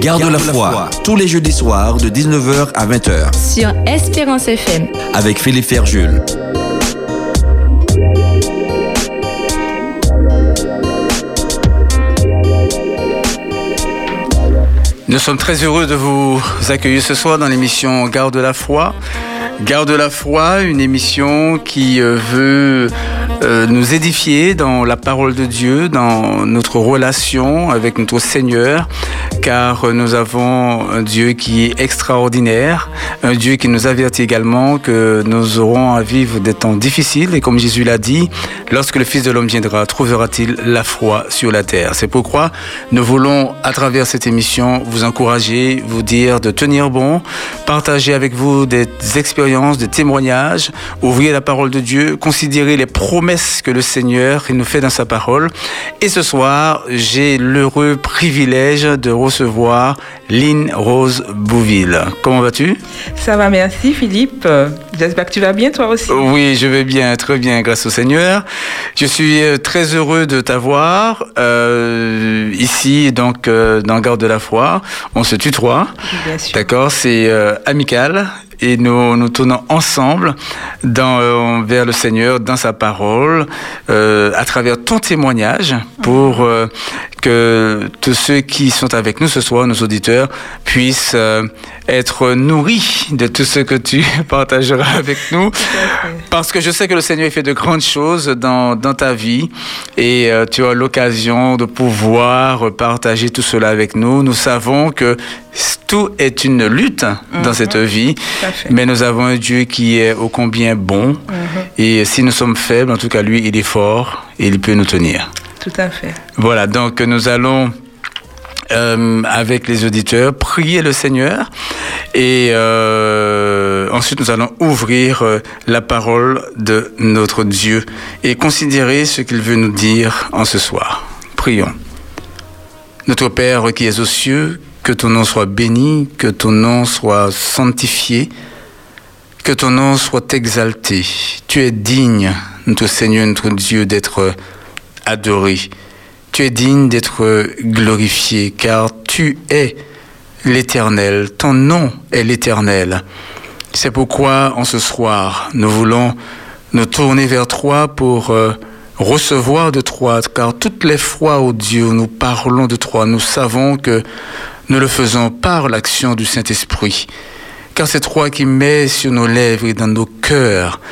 Garde la foi, tous les jeudis soirs de 19h à 20h. Sur Espérance FM. Avec Philippe Ferjul. Nous sommes très heureux de vous accueillir ce soir dans l'émission Garde la foi. Garde la foi, une émission qui euh, veut euh, nous édifier dans la parole de Dieu, dans notre relation avec notre Seigneur, car nous avons un Dieu qui est extraordinaire, un Dieu qui nous avertit également que nous aurons à vivre des temps difficiles, et comme Jésus l'a dit, lorsque le Fils de l'homme viendra, trouvera-t-il la foi sur la terre? C'est pourquoi nous voulons, à travers cette émission, vous encourager, vous dire de tenir bon, partager avec vous des expériences de témoignages, ouvrir la parole de Dieu, considérer les promesses que le Seigneur nous fait dans sa parole. Et ce soir, j'ai l'heureux privilège de recevoir Lynn Rose Bouville. Comment vas-tu? Ça va, merci Philippe. J'espère que tu vas bien toi aussi. Oui, je vais bien, très bien, grâce au Seigneur. Je suis euh, très heureux de t'avoir euh, ici, donc euh, dans Garde de la Foi. On se tutoie. Bien sûr. D'accord, c'est amical et nous nous tournons ensemble euh, vers le Seigneur, dans sa parole, euh, à travers ton témoignage, pour euh, que tous ceux qui sont avec nous ce soir, nos auditeurs, puissent être nourris de tout ce que tu partageras avec nous. Parce que je sais que le Seigneur fait de grandes choses dans, dans ta vie et euh, tu as l'occasion de pouvoir partager tout cela avec nous. Nous savons que tout est une lutte dans Mhm. cette vie, mais nous avons un Dieu qui est ô combien bon. Mhm. Et si nous sommes faibles, en tout cas, lui, il est fort et il peut nous tenir. Tout à fait. Voilà, donc nous allons, euh, avec les auditeurs, prier le Seigneur et euh, ensuite nous allons ouvrir euh, la parole de notre Dieu et considérer ce qu'il veut nous dire en ce soir. Prions. Notre Père qui es aux cieux, que ton nom soit béni, que ton nom soit sanctifié, que ton nom soit exalté. Tu es digne, notre Seigneur, notre Dieu, d'être adoré. Tu es digne d'être glorifié, car tu es l'éternel. Ton nom est l'éternel. C'est pourquoi, en ce soir, nous voulons nous tourner vers toi pour euh, recevoir de toi, car toutes les fois, ô Dieu, nous parlons de toi, nous savons que nous le faisons par l'action du Saint-Esprit. Car c'est toi qui mets sur nos lèvres et dans nos cœurs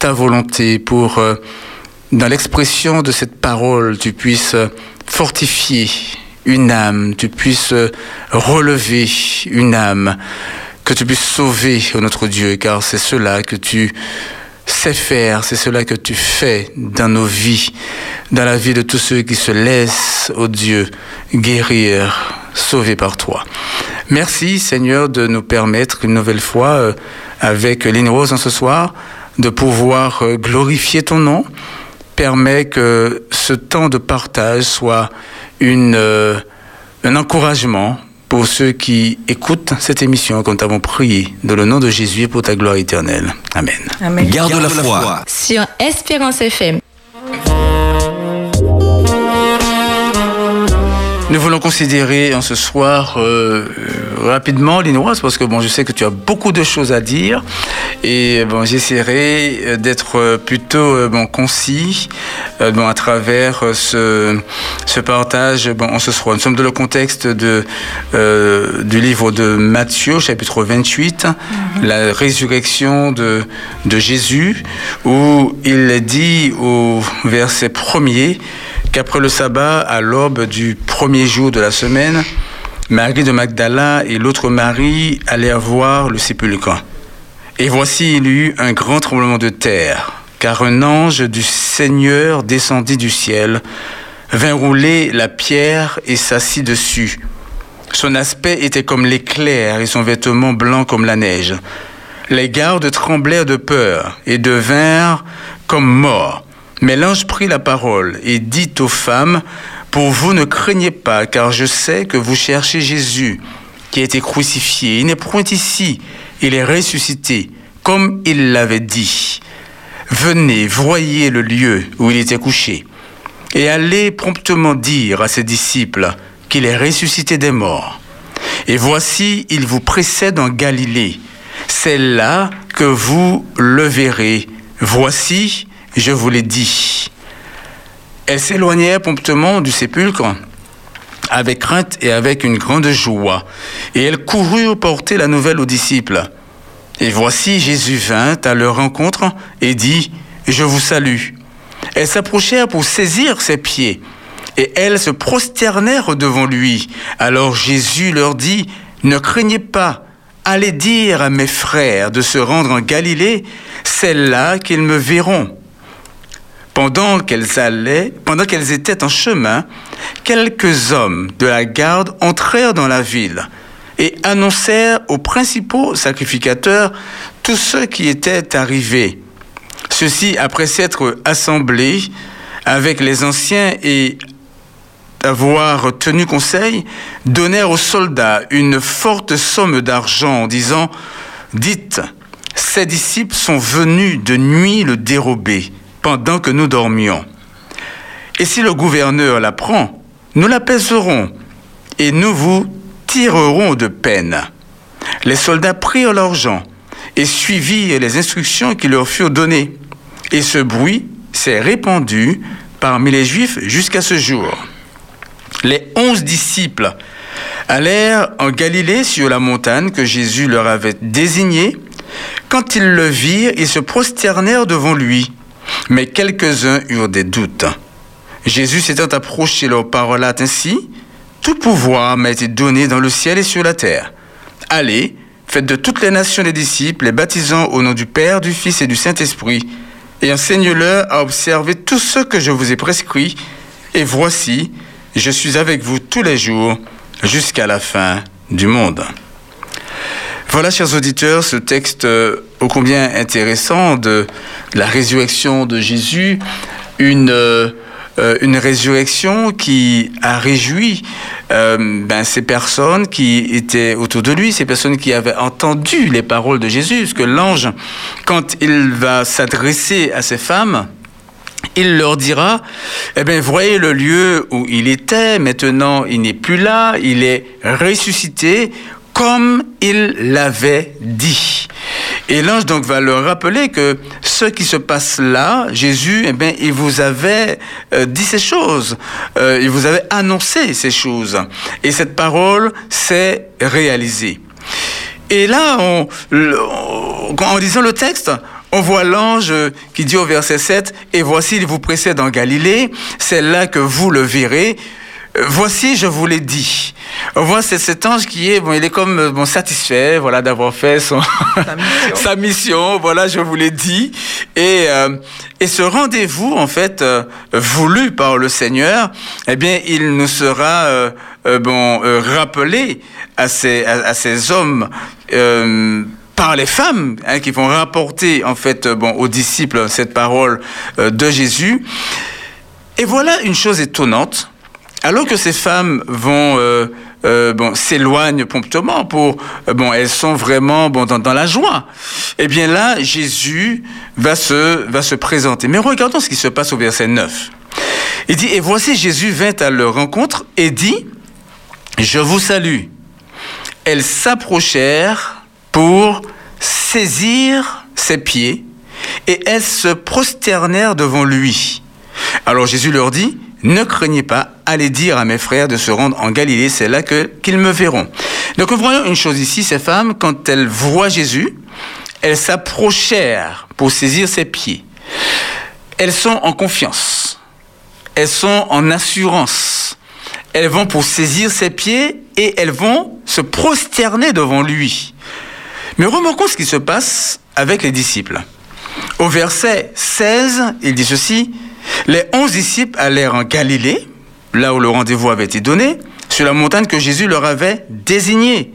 ta volonté pour, euh, dans l'expression de cette parole, tu puisses fortifier une âme, tu puisses relever une âme, que tu puisses sauver, notre Dieu, car c'est cela que tu sais faire, c'est cela que tu fais dans nos vies, dans la vie de tous ceux qui se laissent, ô Dieu, guérir, sauver par toi. Merci Seigneur de nous permettre une nouvelle fois, euh, avec Lynn Rose en ce soir, de pouvoir euh, glorifier ton nom. Permet que ce temps de partage soit une, euh, un encouragement pour ceux qui écoutent cette émission, comme nous avons prié, dans le nom de Jésus et pour ta gloire éternelle. Amen. Amen. Garde la foi. Sur Espérance FM. Nous voulons considérer en ce soir euh, rapidement, Linoise, parce que bon, je sais que tu as beaucoup de choses à dire, et bon, j'essaierai euh, d'être euh, plutôt euh, bon concis, bon à travers ce, ce partage. Bon, en ce soir, nous sommes dans le contexte de euh, du livre de Matthieu, chapitre 28, la résurrection de de Jésus, où il dit au verset premier qu'après le sabbat, à l'aube du premier jour de la semaine, Marie de Magdala et l'autre Marie allèrent voir le sépulcre. Et voici, il y eut un grand tremblement de terre, car un ange du Seigneur descendit du ciel, vint rouler la pierre et s'assit dessus. Son aspect était comme l'éclair et son vêtement blanc comme la neige. Les gardes tremblèrent de peur et devinrent comme morts. Mais l'ange prit la parole et dit aux femmes, Pour vous ne craignez pas, car je sais que vous cherchez Jésus, qui a été crucifié. Il n'est point ici, il est ressuscité, comme il l'avait dit. Venez, voyez le lieu où il était couché, et allez promptement dire à ses disciples qu'il est ressuscité des morts. Et voici, il vous précède en Galilée. C'est là que vous le verrez. Voici, je vous l'ai dit. Elles s'éloignèrent promptement du sépulcre avec crainte et avec une grande joie. Et elles coururent porter la nouvelle aux disciples. Et voici Jésus vint à leur rencontre et dit, Je vous salue. Elles s'approchèrent pour saisir ses pieds, et elles se prosternèrent devant lui. Alors Jésus leur dit, Ne craignez pas, allez dire à mes frères de se rendre en Galilée, c'est là qu'ils me verront. Pendant qu'elles allaient, pendant qu'elles étaient en chemin, quelques hommes de la garde entrèrent dans la ville et annoncèrent aux principaux sacrificateurs tout ce qui était arrivé. Ceux-ci, après s'être assemblés avec les anciens et avoir tenu conseil, donnèrent aux soldats une forte somme d'argent en disant, Dites, ces disciples sont venus de nuit le dérober pendant que nous dormions. Et si le gouverneur l'apprend, nous l'apaiserons et nous vous tirerons de peine. Les soldats prirent l'argent et suivirent les instructions qui leur furent données. Et ce bruit s'est répandu parmi les Juifs jusqu'à ce jour. Les onze disciples allèrent en Galilée sur la montagne que Jésus leur avait désignée. Quand ils le virent, ils se prosternèrent devant lui, mais quelques-uns eurent des doutes. Jésus s'étant approché leur parola ainsi, tout pouvoir m'a été donné dans le ciel et sur la terre. Allez, faites de toutes les nations des disciples, les baptisant au nom du Père, du Fils et du Saint-Esprit, et enseigne-leur à observer tout ce que je vous ai prescrit. Et voici, je suis avec vous tous les jours jusqu'à la fin du monde. Voilà, chers auditeurs, ce texte euh, ô combien intéressant de la résurrection de Jésus, une, euh, euh, une résurrection qui a réjoui ben, ces personnes qui étaient autour de lui, ces personnes qui avaient entendu les paroles de Jésus, parce que l'ange, quand il va s'adresser à ces femmes, il leur dira, eh bien, voyez le lieu où il était, maintenant il n'est plus là, il est ressuscité comme il l'avait dit. Et l'ange donc va leur rappeler que ce qui se passe là, Jésus, eh bien, il vous avait euh, dit ces choses, euh, il vous avait annoncé ces choses. Et cette parole s'est réalisée. Et là, on, en lisant le texte, on voit l'ange qui dit au verset 7, Et voici, il vous précède en Galilée, c'est là que vous le verrez. Voici, je vous l'ai dit. Voit c'est cet ange qui est, bon, il est comme bon, satisfait, voilà, d'avoir fait son Sa mission. sa mission. Voilà, je vous l'ai dit. Et euh, et ce rendez-vous, en fait, euh, voulu par le Seigneur, eh bien, il nous sera euh, euh, bon euh, rappelé à ces à, à ces hommes. euh, par les femmes hein, qui vont rapporter en fait euh, bon aux disciples cette parole euh, de Jésus. Et voilà une chose étonnante. Alors que ces femmes vont euh, euh, bon s'éloignent promptement pour euh, bon elles sont vraiment bon dans, la joie. Eh bien là Jésus va se va se présenter. Mais regardons ce qui se passe au verset 9. Il dit et voici Jésus vint à leur rencontre et dit je vous salue. Elles s'approchèrent pour saisir ses pieds et elles se prosternèrent devant lui. Alors Jésus leur dit, ne craignez pas, allez dire à mes frères de se rendre en Galilée, c'est là qu'ils me verront. Donc voyons une chose ici, ces femmes, quand elles voient Jésus, elles s'approchèrent pour saisir ses pieds. Elles sont en confiance. Elles sont en assurance. Elles vont pour saisir ses pieds et elles vont se prosterner devant lui. Mais remarquons ce qui se passe avec les disciples. Au verset 16, il dit ceci, les onze disciples allèrent en Galilée, là où le rendez-vous avait été donné, sur la montagne que Jésus leur avait désignée.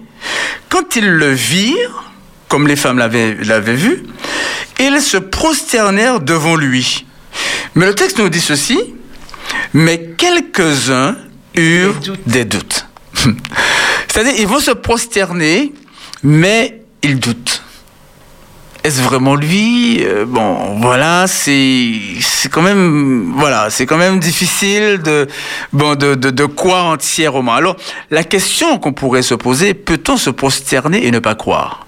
Quand ils le virent, comme les femmes l'avaient vu, ils se prosternèrent devant lui. Mais le texte nous dit ceci, mais quelques-uns eurent Des doutes. des doutes. C'est-à-dire, ils vont se prosterner, mais ils doutent. Est-ce vraiment lui? Euh, Bon, voilà, c'est c'est quand même voilà, c'est quand même difficile de bon de, de, croire entièrement. Alors, la question qu'on pourrait se poser peut-on se prosterner et ne pas croire?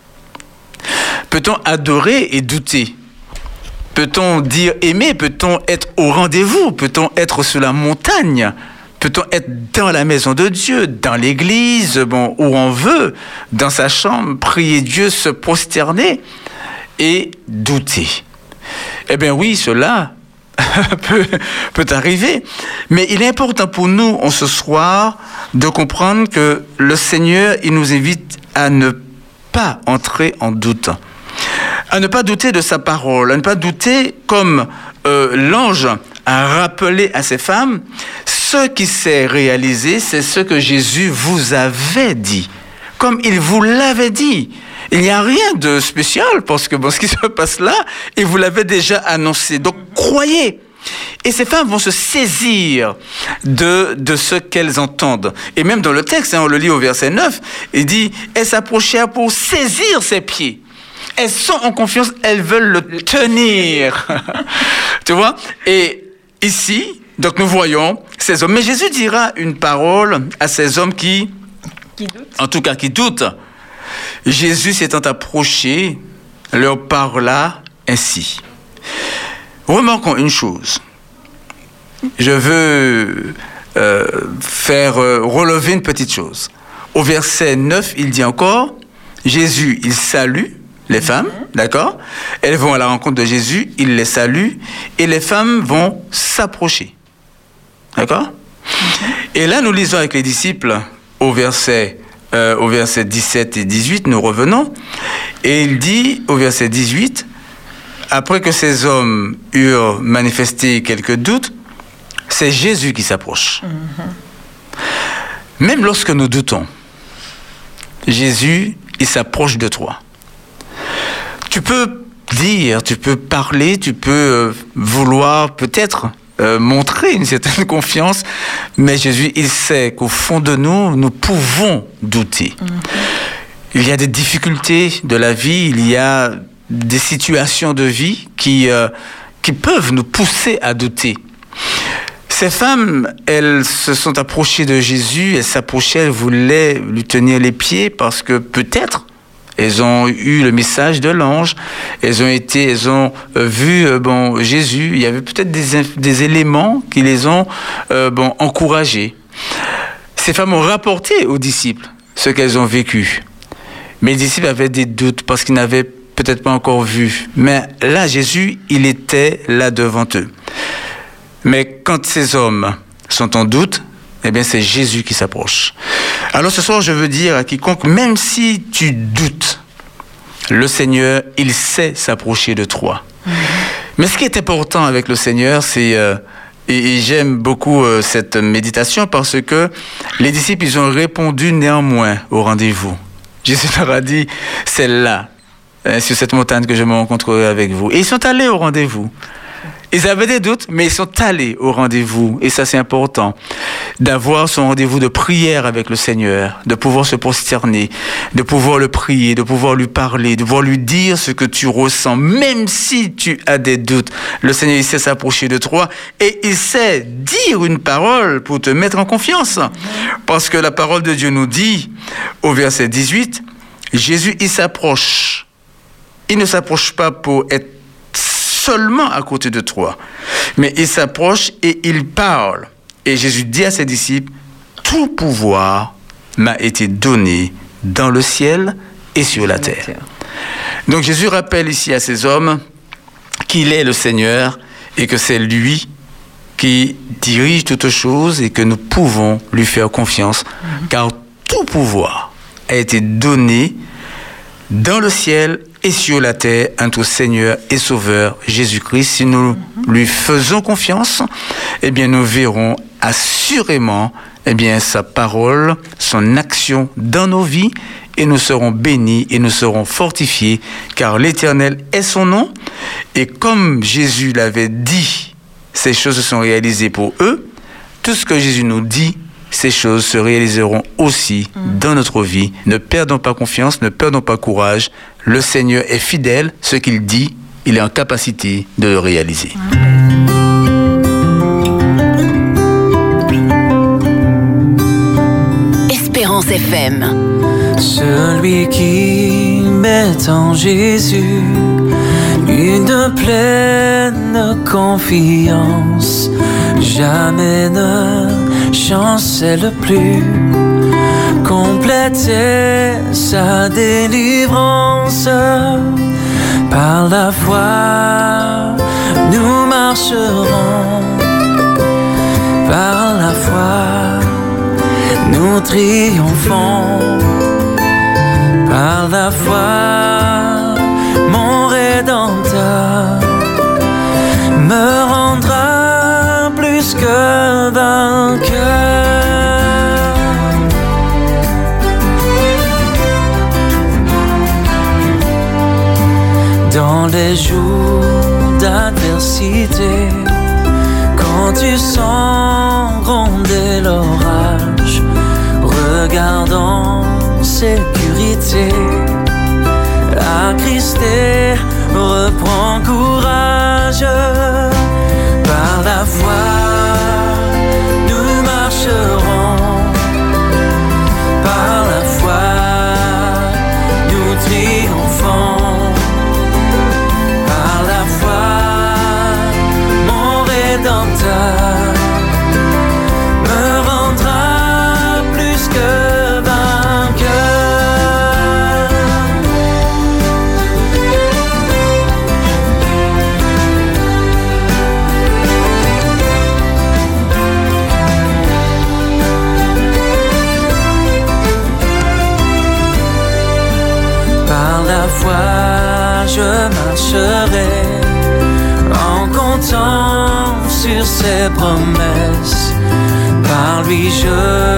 Peut-on adorer et douter? Peut-on dire aimer? Peut-on être au rendez-vous? Peut-on être sur la montagne? Peut-on être dans la maison de Dieu, dans l'église, bon, où on veut, dans sa chambre, prier Dieu, se prosterner? Et douter Eh bien oui, cela peut, peut arriver. Mais il est important pour nous, en ce soir, de comprendre que le Seigneur, il nous invite à ne pas entrer en doute à ne pas douter de sa parole, à ne pas douter comme euh, l'ange a rappelé à ces femmes, ce qui s'est réalisé, c'est ce que Jésus vous avait dit, comme il vous l'avait dit. Il n'y a rien de spécial parce que bon, ce qui se passe là, il vous l'avait déjà annoncé. Donc croyez. Et ces femmes vont se saisir de, de ce qu'elles entendent. Et même dans le texte, hein, on le lit au verset 9, il dit, elles s'approchèrent pour saisir ses pieds elles sont en confiance, elles veulent le tenir. tu vois? Et ici, donc nous voyons ces hommes. Mais Jésus dira une parole à ces hommes qui, Qui en tout cas qui doutent. Jésus s'étant approché, leur parla ainsi. Remarquons une chose. Je veux euh, faire euh, relever une petite chose. Au verset 9, il dit encore, Jésus, il salue les femmes, d'accord? Elles vont à la rencontre de Jésus, il les salue, et les femmes vont s'approcher. D'accord? Et là, nous lisons avec les disciples au verset, euh, au verset 17 et 18, nous revenons, et il dit au verset 18, après que ces hommes eurent manifesté quelques doutes, c'est Jésus qui s'approche. Même lorsque nous doutons, Jésus, il s'approche de toi. Tu peux dire, tu peux parler, tu peux euh, vouloir peut-être euh, montrer une certaine confiance, mais Jésus, il sait qu'au fond de nous, nous pouvons douter. Il y a des difficultés de la vie, il y a des situations de vie qui, euh, qui peuvent nous pousser à douter. Ces femmes, elles se sont approchées de Jésus, elles s'approchaient, elles voulaient lui tenir les pieds parce que peut-être elles ont eu le message de l'ange, elles ont été, elles ont euh, vu euh, bon Jésus. Il y avait peut-être des, des éléments qui les ont euh, bon encouragées. Ces femmes ont rapporté aux disciples ce qu'elles ont vécu. Mais les disciples avaient des doutes parce qu'ils n'avaient peut-être pas encore vu. Mais là, Jésus, il était là devant eux. Mais quand ces hommes sont en doute, eh bien, c'est Jésus qui s'approche. Alors ce soir, je veux dire à quiconque, même si tu doutes, le Seigneur, il sait s'approcher de toi. Mais ce qui est important avec le Seigneur, c'est... euh, et, et j'aime beaucoup euh, cette méditation parce que les disciples, ils ont répondu néanmoins au rendez-vous. Jésus leur a dit, c'est là, hein, sur cette montagne que je me rencontrerai avec vous. Et ils sont allés au rendez-vous. Ils avaient des doutes, mais ils sont allés au rendez-vous. Et ça, c'est important. D'avoir son rendez-vous de prière avec le Seigneur, de pouvoir se prosterner, de pouvoir le prier, de pouvoir lui parler, de pouvoir lui dire ce que tu ressens, même si tu as des doutes. Le Seigneur, il sait s'approcher de toi et il sait dire une parole pour te mettre en confiance. Parce que la parole de Dieu nous dit, au verset 18, Jésus, il s'approche. Il ne s'approche pas pour être seulement à côté de toi. Mais il s'approche et il parle. Et Jésus dit à ses disciples, tout pouvoir m'a été donné dans le ciel et sur la terre. Donc Jésus rappelle ici à ces hommes qu'il est le Seigneur et que c'est lui qui dirige toutes choses et que nous pouvons lui faire confiance, car tout pouvoir a été donné dans le ciel et sur la terre notre Seigneur et Sauveur Jésus-Christ. Si nous lui faisons confiance, eh bien nous verrons assurément eh bien sa parole, son action dans nos vies et nous serons bénis et nous serons fortifiés car l'Éternel est son nom et comme Jésus l'avait dit, ces choses se sont réalisées pour eux. Tout ce que Jésus nous dit, ces choses se réaliseront aussi dans notre vie. Ne perdons pas confiance, ne perdons pas courage. Le Seigneur est fidèle, ce qu'il dit, il est en capacité de le réaliser. Espérance FM. Celui qui met en Jésus une pleine confiance, jamais ne chancelle plus. Compléter sa délivrance par la foi, nous marcherons par la foi, nous triomphons par la foi, les jours d'adversité, quand tu sens gronder l'orage, regarde en sécurité. Attristé, reprends ses promesses. Par lui, je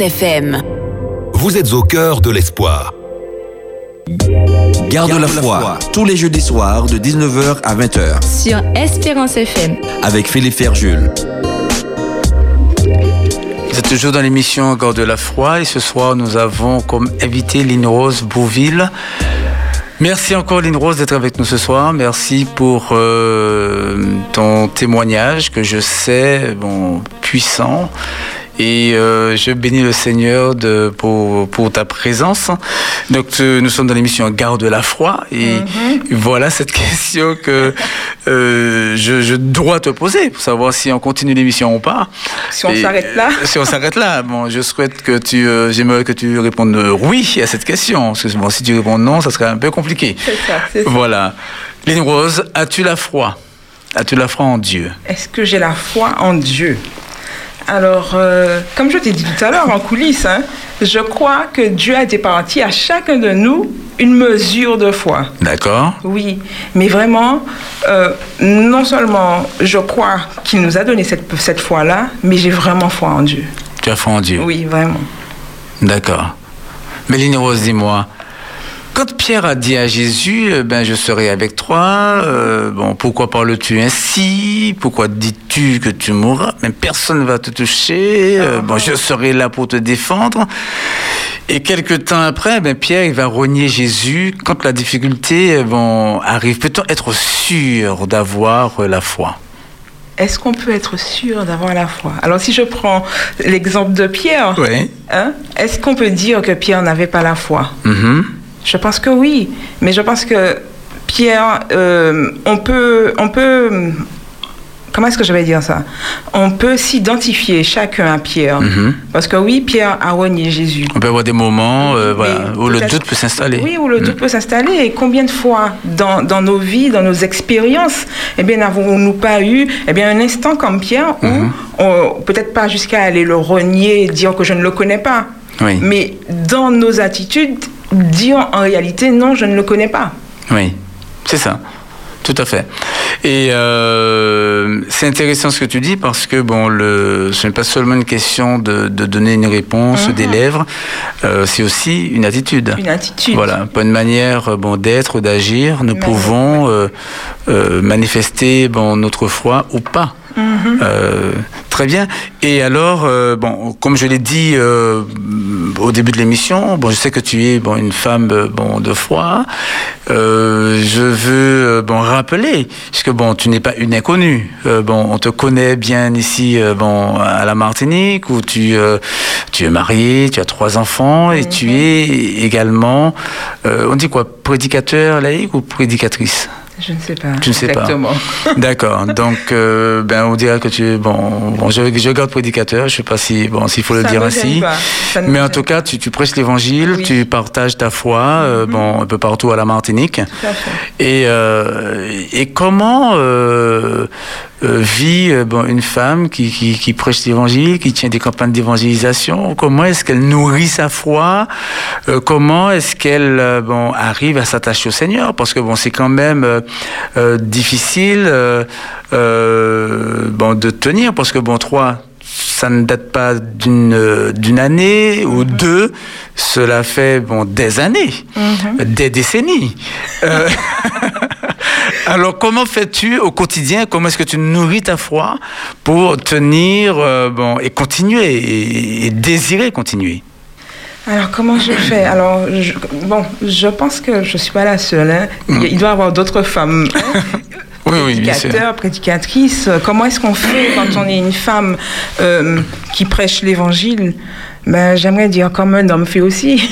FM. Vous êtes au cœur de l'espoir. Garde la foi, tous les jeudis soirs de 19h à 20h, Sur Espérance FM. avec Philippe Ferjul. Toujours dans l'émission Encore de la foi et ce soir nous avons comme invité Lynn Rose Bouville. Merci encore Lynn Rose d'être avec nous ce soir. Merci pour euh, ton témoignage que je sais bon, puissant Et euh, je bénis le Seigneur de, pour, pour ta présence. Donc, nous sommes dans l'émission Garde la foi. Et voilà cette question que euh, je, je dois te poser pour savoir si on continue l'émission ou pas. Si on Et, s'arrête là. euh, Si on s'arrête là, bon, je souhaite que tu, euh, j'aimerais que tu répondes oui à cette question. Parce que bon, si tu réponds non, ça serait un peu compliqué. C'est ça, c'est ça. Voilà. Ligne Rose, as-tu la foi? As-tu la foi en Dieu? Est-ce que j'ai la foi en Dieu? Alors, euh, comme je t'ai dit tout à l'heure en coulisses, hein, je crois que Dieu a départi à chacun de nous une mesure de foi. D'accord Oui, mais vraiment, euh, non seulement je crois qu'il nous a donné cette, cette foi-là, mais j'ai vraiment foi en Dieu. Tu as foi en Dieu Oui, vraiment. D'accord. Mais Ligne Rose, dis-moi, quand Pierre a dit à Jésus, euh, ben je serai avec toi, euh, bon, pourquoi parles-tu ainsi? Pourquoi dis-tu que tu mourras? Même personne ne va te toucher. euh, bon, je serai là pour te défendre. Et quelques temps après, ben Pierre il va renier Jésus quand la difficulté bon, arrive. Peut-on être sûr d'avoir la foi? Est-ce qu'on peut être sûr d'avoir la foi? Alors, si je prends l'exemple de Pierre, Oui. hein, est-ce qu'on peut dire que Pierre n'avait pas la foi? Mhm. Je pense que oui, mais je pense que Pierre, euh, on peut, on peut, comment est-ce que je vais dire ça? On peut s'identifier chacun à Pierre, Mhm. parce que oui, Pierre a renié Jésus. On peut avoir des moments euh, voilà, où le doute peut s'installer. Oui, où le doute Mm. peut s'installer. Et combien de fois dans, dans nos vies, dans nos expériences, eh bien, n'avons-nous pas eu eh bien, un instant comme Pierre où, on- peut-être pas jusqu'à aller le renier, dire que je ne le connais pas, Oui. mais dans nos attitudes, dire en réalité non, je ne le connais pas. Oui, c'est ça. Tout à fait. Et euh, c'est intéressant ce que tu dis parce que bon, le, ce n'est pas seulement une question de, de donner une réponse des lèvres, euh, c'est aussi une attitude. Une attitude. Voilà, pas une manière euh, bon d'être, d'agir. Nous Mais- pouvons euh, manifester bon notre foi ou pas. Euh, très bien. Et alors, euh, bon, comme je l'ai dit euh, au début de l'émission, bon, je sais que tu es bon une femme bon de foi. Je veux bon rappeler, puisque bon, tu n'es pas une inconnue. Bon, on te connaît bien ici, bon, à la Martinique, où tu tu es mariée, tu as trois enfants et tu es également, on dit quoi, prédicateur laïque ou prédicatrice? Je ne sais pas. Tu ne sais pas. exactement. D'accord. Donc, euh, ben, on dirait que tu es bon. bon je, je garde prédicateur. Je sais pas si bon s'il faut le Ça dire ainsi. ne Mais en tout cas, tu, tu prêches l'évangile, Oui. tu partages ta foi, euh, bon, un peu partout à la Martinique. Tout à fait. Et, euh, et comment vit bon, une femme qui, qui, qui prêche l'évangile, qui tient des campagnes d'évangélisation? Comment est-ce qu'elle nourrit sa foi? Comment est-ce qu'elle bon, arrive à s'attacher au Seigneur? Parce que bon, c'est quand même difficile euh, euh, bon, de tenir, parce que bon, trois, ça ne date pas d'une euh, d'une année ou deux, cela fait bon des années, des décennies. Euh, alors comment fais-tu au quotidien? Comment est-ce que tu nourris ta foi pour tenir euh, bon et continuer et, et désirer continuer? Alors, comment je fais? Alors, je- bon, je pense que je ne suis pas la seule. hein. Il il doit y avoir d'autres femmes. oui, prédicateurs, prédicatrices. Comment est-ce qu'on fait quand on est une femme euh, qui prêche l'évangile? Ben, J'aimerais dire comme un homme fait aussi.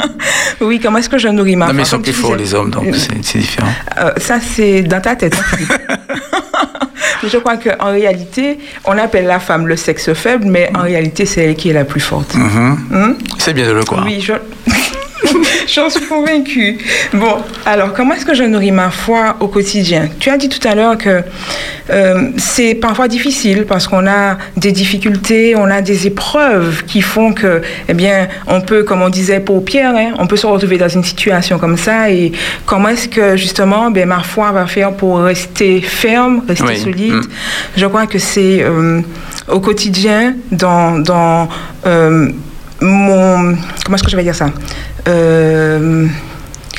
oui, comment est-ce que je nourris ma Non, mais ils sont plus forts, les hommes, donc c'est c'est différent. Euh, ça, c'est dans ta tête. Je crois qu'en réalité, on appelle la femme le sexe faible, mais en réalité, c'est elle qui est la plus forte. Mhm. Hmm? C'est bien de le croire. Oui, je... J'en suis convaincue. Bon, alors comment est-ce que je nourris ma foi au quotidien? Tu as dit tout à l'heure que euh, c'est parfois difficile parce qu'on a des difficultés, on a des épreuves qui font que, eh bien, on peut, comme on disait pour Pierre, hein, on peut se retrouver dans une situation comme ça. Et comment est-ce que justement, ben, ma foi va faire pour rester ferme, rester Oui. solide? Mm. Je crois que c'est euh, au quotidien, dans, dans euh, mon. Comment est-ce que je vais dire ça? Euh,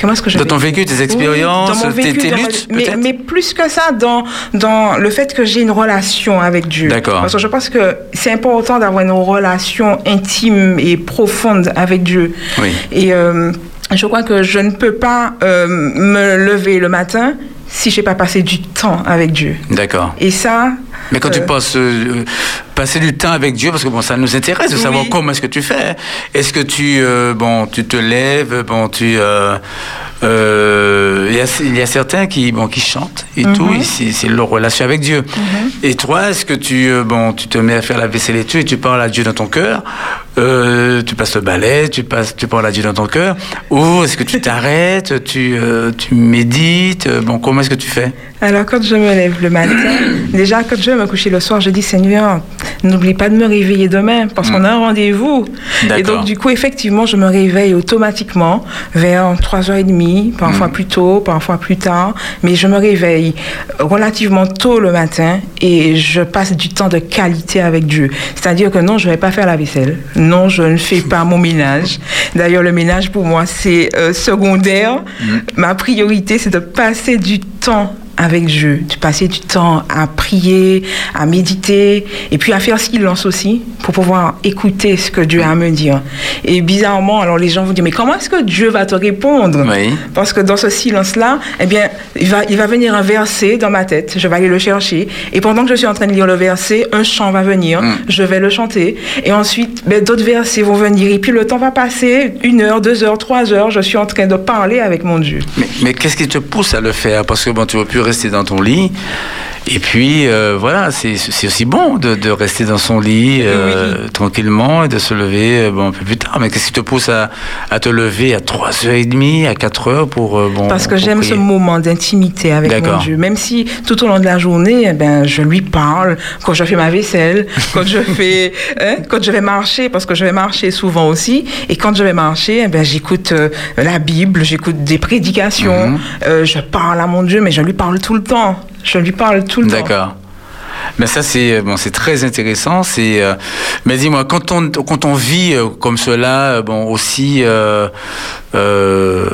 Comment est-ce que je Dans ton vécu, tes expériences, tes, tes dans luttes, mais plus que ça, dans, dans le fait que j'ai une relation avec Dieu. D'accord. Parce que je pense que c'est important d'avoir une relation intime et profonde avec Dieu. Oui. Et euh, je crois que je ne peux pas euh, me lever le matin si j'ai pas passé du temps avec Dieu. D'accord. Et ça. Mais quand tu euh, passes euh, passer du temps avec Dieu, parce que bon, ça nous intéresse de Oui. savoir comment est-ce que tu fais. Est-ce que tu euh, bon, tu te lèves, bon, tu il y, a, il y a certains qui bon qui chantent et Mhm. tout, c'est leur relation avec Dieu. Et toi, est-ce que tu bon, tu te mets à faire la vaisselle et tout, et tu parles à Dieu dans ton cœur, euh, tu passes le balai, tu passes, tu parles à Dieu dans ton cœur, ou est-ce que tu t'arrêtes, tu euh, tu médites, euh, bon, comment est-ce que tu fais? Alors, quand je me lève le matin, déjà, quand je vais me coucher le soir, je dis Seigneur, n'oublie pas de me réveiller demain parce qu'on a un rendez-vous. Et donc, du coup, effectivement, je me réveille automatiquement vers 3h30, parfois Hmm. plus tôt, parfois plus tard. Mais je me réveille relativement tôt le matin et je passe du temps de qualité avec Dieu. C'est-à-dire que non, je ne vais pas faire la vaisselle. Non, je ne fais pas mon ménage. D'ailleurs, le ménage, pour moi, c'est euh, secondaire. Ma priorité, c'est de passer du temps avec Dieu, de passer du temps à prier, à méditer, et puis à faire silence aussi, pour pouvoir écouter ce que Dieu a à me dire. Et bizarrement, alors les gens vont dire, mais comment est-ce que Dieu va te répondre? Oui. Parce que dans ce silence-là, eh bien, il va, il va venir un verset dans ma tête, je vais aller le chercher, et pendant que je suis en train de lire le verset, un chant va venir, je vais le chanter, et ensuite, ben, d'autres versets vont venir, et puis le temps va passer, une heure, deux heures, trois heures, je suis en train de parler avec mon Dieu. Mais, mais qu'est-ce qui te pousse à le faire? Parce que bon, tu veux plus rester dans ton lit. Et puis, euh, voilà, c'est aussi bon de, de rester dans son lit euh, tranquillement et de se lever euh, bon, un peu plus tard. Mais qu'est-ce qui te pousse à, à te lever à 3h30, à 4h pour. euh, bon, Parce que j'aime ce moment d'intimité avec mon. Dieu. Même si tout au long de la journée, eh ben, je lui parle quand je fais ma vaisselle, quand je fais, hein, quand je vais marcher, parce que je vais marcher souvent aussi. Et quand je vais marcher, eh ben, j'écoute la Bible, j'écoute des prédications, Mhm. je parle à mon Dieu, mais je lui parle tout le temps. Je lui parle tout le temps. D'accord. Mais ça, c'est euh, bon, c'est très intéressant. C'est, euh, mais dis-moi, quand on quand on vit euh, comme cela, bon, aussi euh, euh,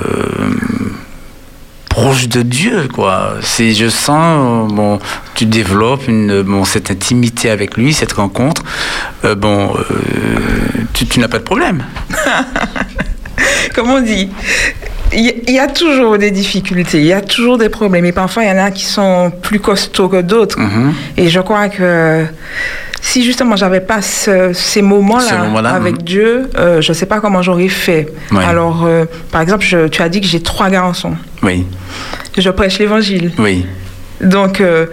proche de Dieu, quoi. C'est, je sens, bon, tu développes une, bon, cette intimité avec lui, cette rencontre. Euh, bon, euh, tu, tu n'as pas de problème. comme on dit, il y, il a toujours des difficultés, il y a toujours des problèmes. Et parfois, il y en a qui sont plus costauds que d'autres. Mhm. Et je crois que si justement j'avais pas ce- ces Ce moments-là moment-là, avec mhm. Dieu, euh, je sais pas comment j'aurais fait. Ouais. Alors, euh, par exemple, je- tu as dit que j'ai trois garçons. Oui, Je prêche l'évangile. oui. Donc, euh,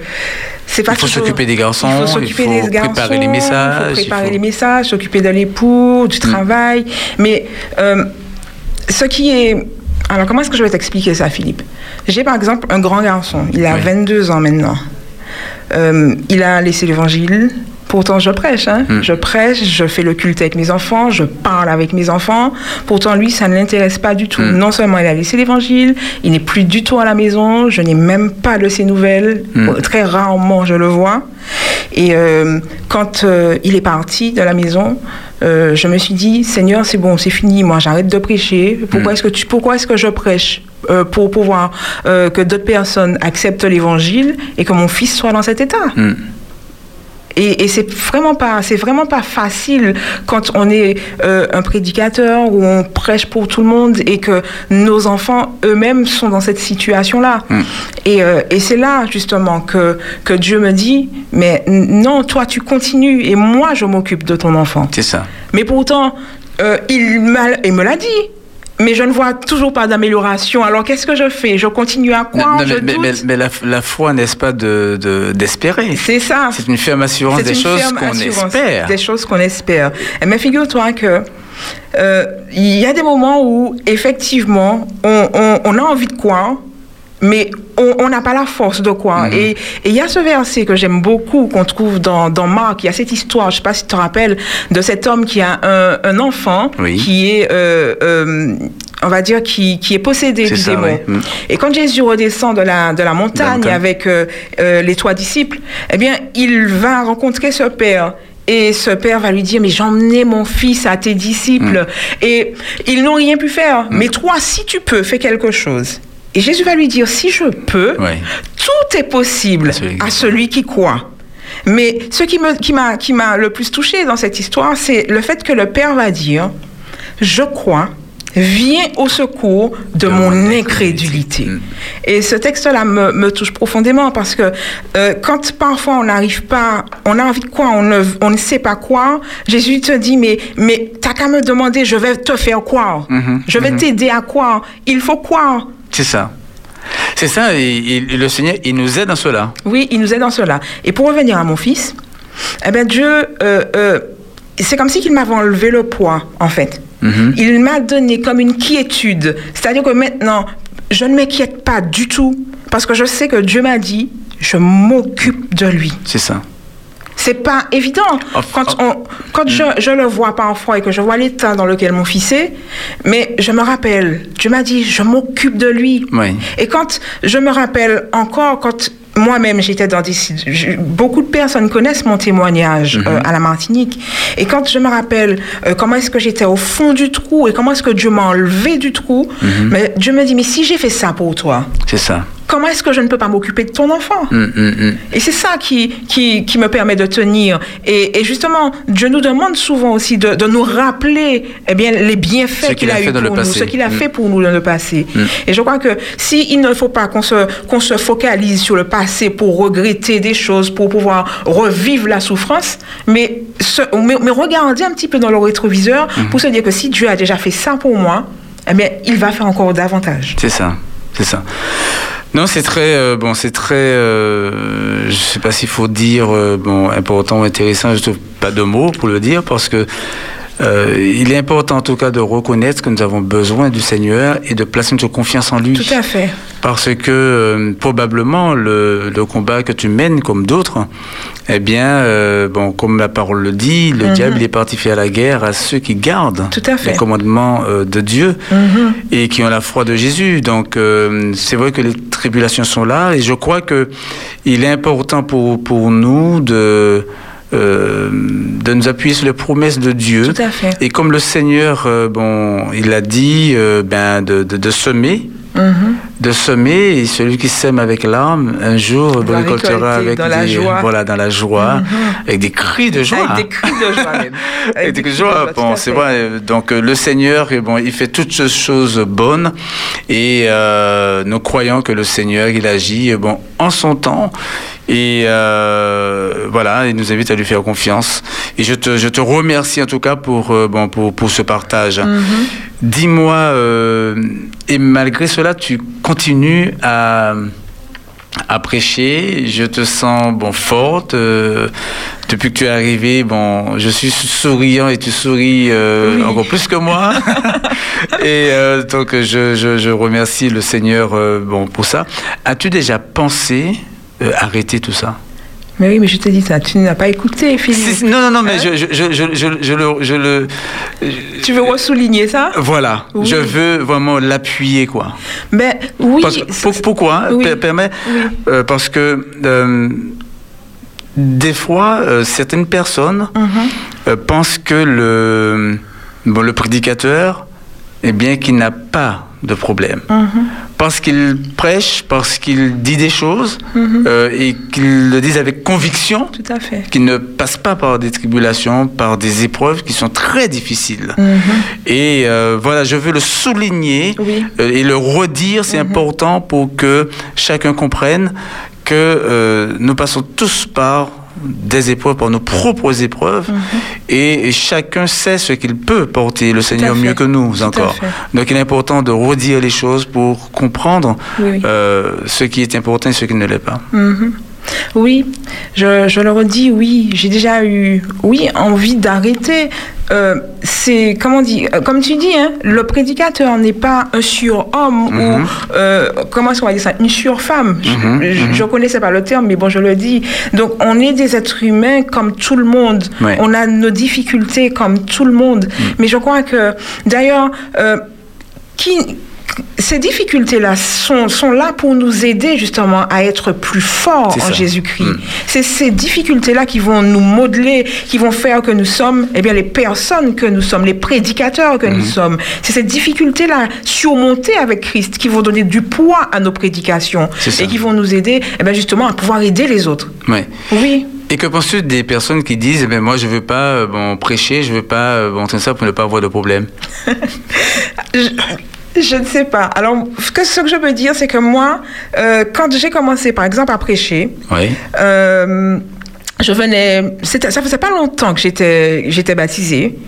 c'est pas Il faut toujours- s'occuper des garçons, Il faut il s'occuper faut des garçons. préparer les Il messages, faut il préparer faut- Mm. les messages, s'occuper de l'époux, du travail. Mais euh, ce qui est. Alors, comment est-ce que je vais t'expliquer ça, Philippe? J'ai par exemple un grand garçon. Il a Oui. 22 ans maintenant. Euh, il a laissé l'évangile. Pourtant, je prêche. Hein? Mm. Je prêche, je fais le culte avec mes enfants, je parle avec mes enfants. Pourtant, lui, ça ne l'intéresse pas du tout. Mm. Non seulement il a laissé l'évangile, il n'est plus du tout à la maison, je n'ai même pas de ses nouvelles. Mm. Très rarement, je le vois. Et euh, quand euh, il est parti de la maison, euh, je me suis dit, Seigneur, c'est bon, c'est fini, moi j'arrête de prêcher. Pourquoi Mm. est-ce que tu, pourquoi est-ce que je prêche Euh, pour pouvoir euh, que d'autres personnes acceptent l'évangile et que mon fils soit dans cet état? Mm. Et, et c'est vraiment pas, c'est vraiment pas facile quand on est euh, un prédicateur ou on prêche pour tout le monde et que nos enfants eux-mêmes sont dans cette situation-là. Mm. Et, euh, et c'est là justement que que Dieu me dit, mais non, toi tu continues et moi je m'occupe de ton enfant. C'est ça. Mais pourtant, euh, il, il me l'a dit. Mais je ne vois toujours pas d'amélioration. Alors qu'est-ce que je fais? Je continue à croire, Non, mais, la, la foi, n'est-ce pas, de, de- d'espérer? C'est ça. C'est une ferme assurance des choses qu'on espère. Des choses qu'on espère. Eh, Mais figure-toi que euh, il y a des moments où effectivement on, on- on a envie de croire, mais on n'a pas la force de croire. Mhm. Et et il y a ce verset que j'aime beaucoup qu'on trouve dans, dans Marc. Il y a cette histoire, je ne sais pas si tu te rappelles, de cet homme qui a un, un enfant Oui. qui est, euh, euh, on va dire, qui, qui est possédé C'est du ça, démon. Mhm. Et quand Jésus redescend de la, de la montagne avec euh, euh, les trois disciples, eh bien, il va rencontrer ce père. Et ce père va lui dire, mais emmené mon fils à tes disciples. Mm. Et ils n'ont rien pu faire. Mais toi, si tu peux, fais quelque chose. Et Jésus va lui dire, si je peux, tout est possible À celui qui croit. Mais ce qui m'a qui le plus touché dans cette histoire, c'est le fait que le père va dire, je crois, viens au secours de, mon incrédulité. Et ce texte-là me, me touche profondément parce que euh, quand parfois on n'arrive pas, on a envie de quoi, on ne, on ne sait pas quoi, Jésus te dit, mais, mais t'as qu'à me demander, je vais te faire croire. Mhm, Je vais t'aider à croire. Il faut croire. C'est ça. C'est ça, et, et le Seigneur, il nous aide dans cela. Oui, il nous aide dans cela. Et pour revenir à mon fils, eh ben Dieu, euh, euh, c'est comme si qu'il m'avait enlevé le poids, en fait. Mhm. Il m'a donné comme une quiétude. C'est-à-dire que maintenant, je ne m'inquiète pas du tout, parce que je sais que Dieu m'a dit, je m'occupe de lui. C'est ça. C'est pas évident. Quand, on, quand je, je le vois parfois et que je vois l'état dans lequel mon fils est, mais je me rappelle, Dieu m'a dit, je m'occupe de lui. Oui. Et quand je me rappelle encore, quand moi-même j'étais dans des... beaucoup de personnes connaissent mon témoignage Mhm. euh, à la Martinique. Et quand je me rappelle euh, comment est-ce que j'étais au fond du trou et comment est-ce que Dieu m'a enlevé du trou, Mhm. mais Dieu me dit, mais si j'ai fait ça pour toi, C'est ça. Comment est-ce que je ne peux pas m'occuper de ton enfant Hum, hum, hum. et c'est ça qui, qui, qui me permet de tenir. Et, et justement, Dieu nous demande souvent aussi de, de nous rappeler eh bien, les bienfaits qu'il a a, eu pour nous, passé. ce qu'il a Mm. fait pour nous dans le passé. Et je crois que si il ne faut pas qu'on se, qu'on se focalise sur le passé pour regretter des choses, pour pouvoir revivre la souffrance, mais, se, mais, mais regarder un petit peu dans le rétroviseur Mm-hmm. pour se dire que si Dieu a déjà fait ça pour moi, eh bien, il va faire encore davantage. C'est ça, c'est ça. Non, c'est très euh, bon, c'est très. euh, je sais pas s'il faut dire euh, bon important ou intéressant. Je trouve pas de mots pour le dire parce que euh, il est important en tout cas de reconnaître que nous avons besoin du Seigneur et de placer notre confiance en lui. Tout à fait. Parce que euh, probablement le, le combat que tu mènes comme d'autres, eh bien, euh, bon, comme la parole le dit, le Mhm. diable est parti faire la guerre à ceux qui gardent Tout à fait. les commandements euh, de Dieu Mhm. et qui ont la foi de Jésus. Donc, euh, c'est vrai que les tribulations sont là et je crois que il est important pour, pour nous de, euh, de nous appuyer sur les promesses de Dieu. Tout à fait. Et comme le Seigneur, euh, bon, il a dit, euh, ben, de, de, de semer. De semer, et celui qui sème avec l'âme, un jour, bon, récoltera récolter avec dans la joie. voilà, dans la joie, avec des cris de joie. Avec des cris de joie même. Avec des cris de joie, bon, c'est vrai. euh, Donc euh, le Seigneur, euh, bon, il fait toutes ces choses bonnes et euh, nous croyons que le Seigneur, il agit, bon, en son temps. Et euh, voilà, il nous invite à lui faire confiance. Et je te, je te remercie en tout cas pour, euh, bon, pour, pour ce partage. Mhm. Dis-moi, euh, et malgré cela, tu continues à, à prêcher. Je te sens bon forte. euh, depuis que tu es arrivée, bon, je suis souriant et tu souris euh, Oui. encore plus que moi. et euh, donc je, je, je remercie le Seigneur bon pour ça. As-tu déjà pensé euh, arrêter tout ça Mais oui, mais je te dis ça, tu n'as pas écouté, Philippe. Non, non, non, mais Hein je, je, je, je, le, je le, Tu veux ressouligner ça? voilà, Oui. je veux vraiment l'appuyer quoi. Ben oui. Parce- pour- pourquoi? Oui. Permet Oui. Euh, Parce que euh, des fois, euh, certaines personnes Mhm. euh, pensent que le, bon, le prédicateur, eh bien, qu'il n'a pas de problème. Mhm. Parce qu'il prêche, parce qu'il dit des choses, Mhm. euh, et qu'il le dise avec conviction, Tout à fait. qu'il ne passe pas par des tribulations, par des épreuves qui sont très difficiles. Mhm. Et euh, voilà, je veux le souligner Oui. euh, et le redire, c'est important pour que chacun comprenne que nous passons tous par des épreuves, par nos propres épreuves, et, et chacun sait ce qu'il peut porter, le Seigneur mieux que nous Tout encore. Donc il est important de redire les choses pour comprendre Oui, oui. euh, ce qui est important et ce qui ne l'est pas. Mhm. Oui, je, je le redis, oui, j'ai déjà eu, oui, envie d'arrêter. Euh, c'est, comment dit, euh, comme tu dis, hein, le prédicateur n'est pas un surhomme ou, Mhm. euh, comment est-ce qu'on va dire ça, une surfemme. Je- Mhm, je, ne connaissais pas le terme, mais bon, je le dis. Donc, on est des êtres humains comme tout le monde. Ouais. On a nos difficultés comme tout le monde. Mais je crois que, d'ailleurs, euh, qui, ces difficultés-là sont, sont là pour nous aider justement à être plus forts en. Jésus-Christ. Mm. C'est ces difficultés-là qui vont nous modeler, qui vont faire que nous sommes eh bien, les personnes que nous sommes, les prédicateurs que nous sommes. C'est ces difficultés-là surmontées avec Christ qui vont donner du poids à nos prédications et qui vont nous aider eh bien, justement à pouvoir aider les autres. Ouais. Oui. Et que penses-tu des personnes qui disent, mais moi je veux pas euh, bon, prêcher, je veux pas euh, bon, ça pour ne pas avoir de problème? Je, je ne sais pas. Alors, ce que, ce que je peux dire, c'est que moi, euh, quand j'ai commencé, par exemple, à prêcher, Oui. euh, je venais, ça faisait pas longtemps que j'étais, j'étais baptisée.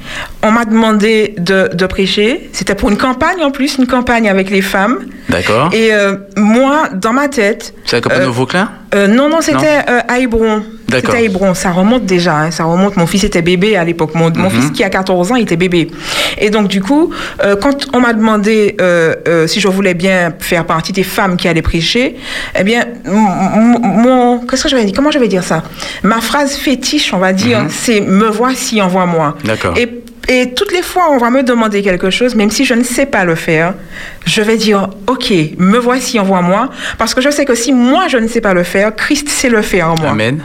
On m'a demandé de, de prêcher. C'était pour une campagne en plus, une campagne avec les femmes. D'accord. Et euh, moi, dans ma tête, C'est la campagne au Vauclin non, non, c'était à Hébron. C'était à Hébron. Ça remonte déjà. hein, ça remonte. Mon fils était bébé à l'époque. Mon, mon Mhm. fils qui a 14 ans, il était bébé. Et donc, du coup, euh, quand on m'a demandé euh, euh, si je voulais bien faire partie des femmes qui allaient prêcher, eh bien, mon. Qu'est-ce que je vais dire Comment je vais dire ça? Ma phrase fétiche, on va dire, c'est Me voici, envoie-moi. Mhm. D'accord. Et et toutes les fois, on va me demander quelque chose, même si je ne sais pas le faire, je vais dire, OK, me voici, envoie-moi, parce que je sais que si moi, je ne sais pas le faire, Christ sait le faire en moi. Amen.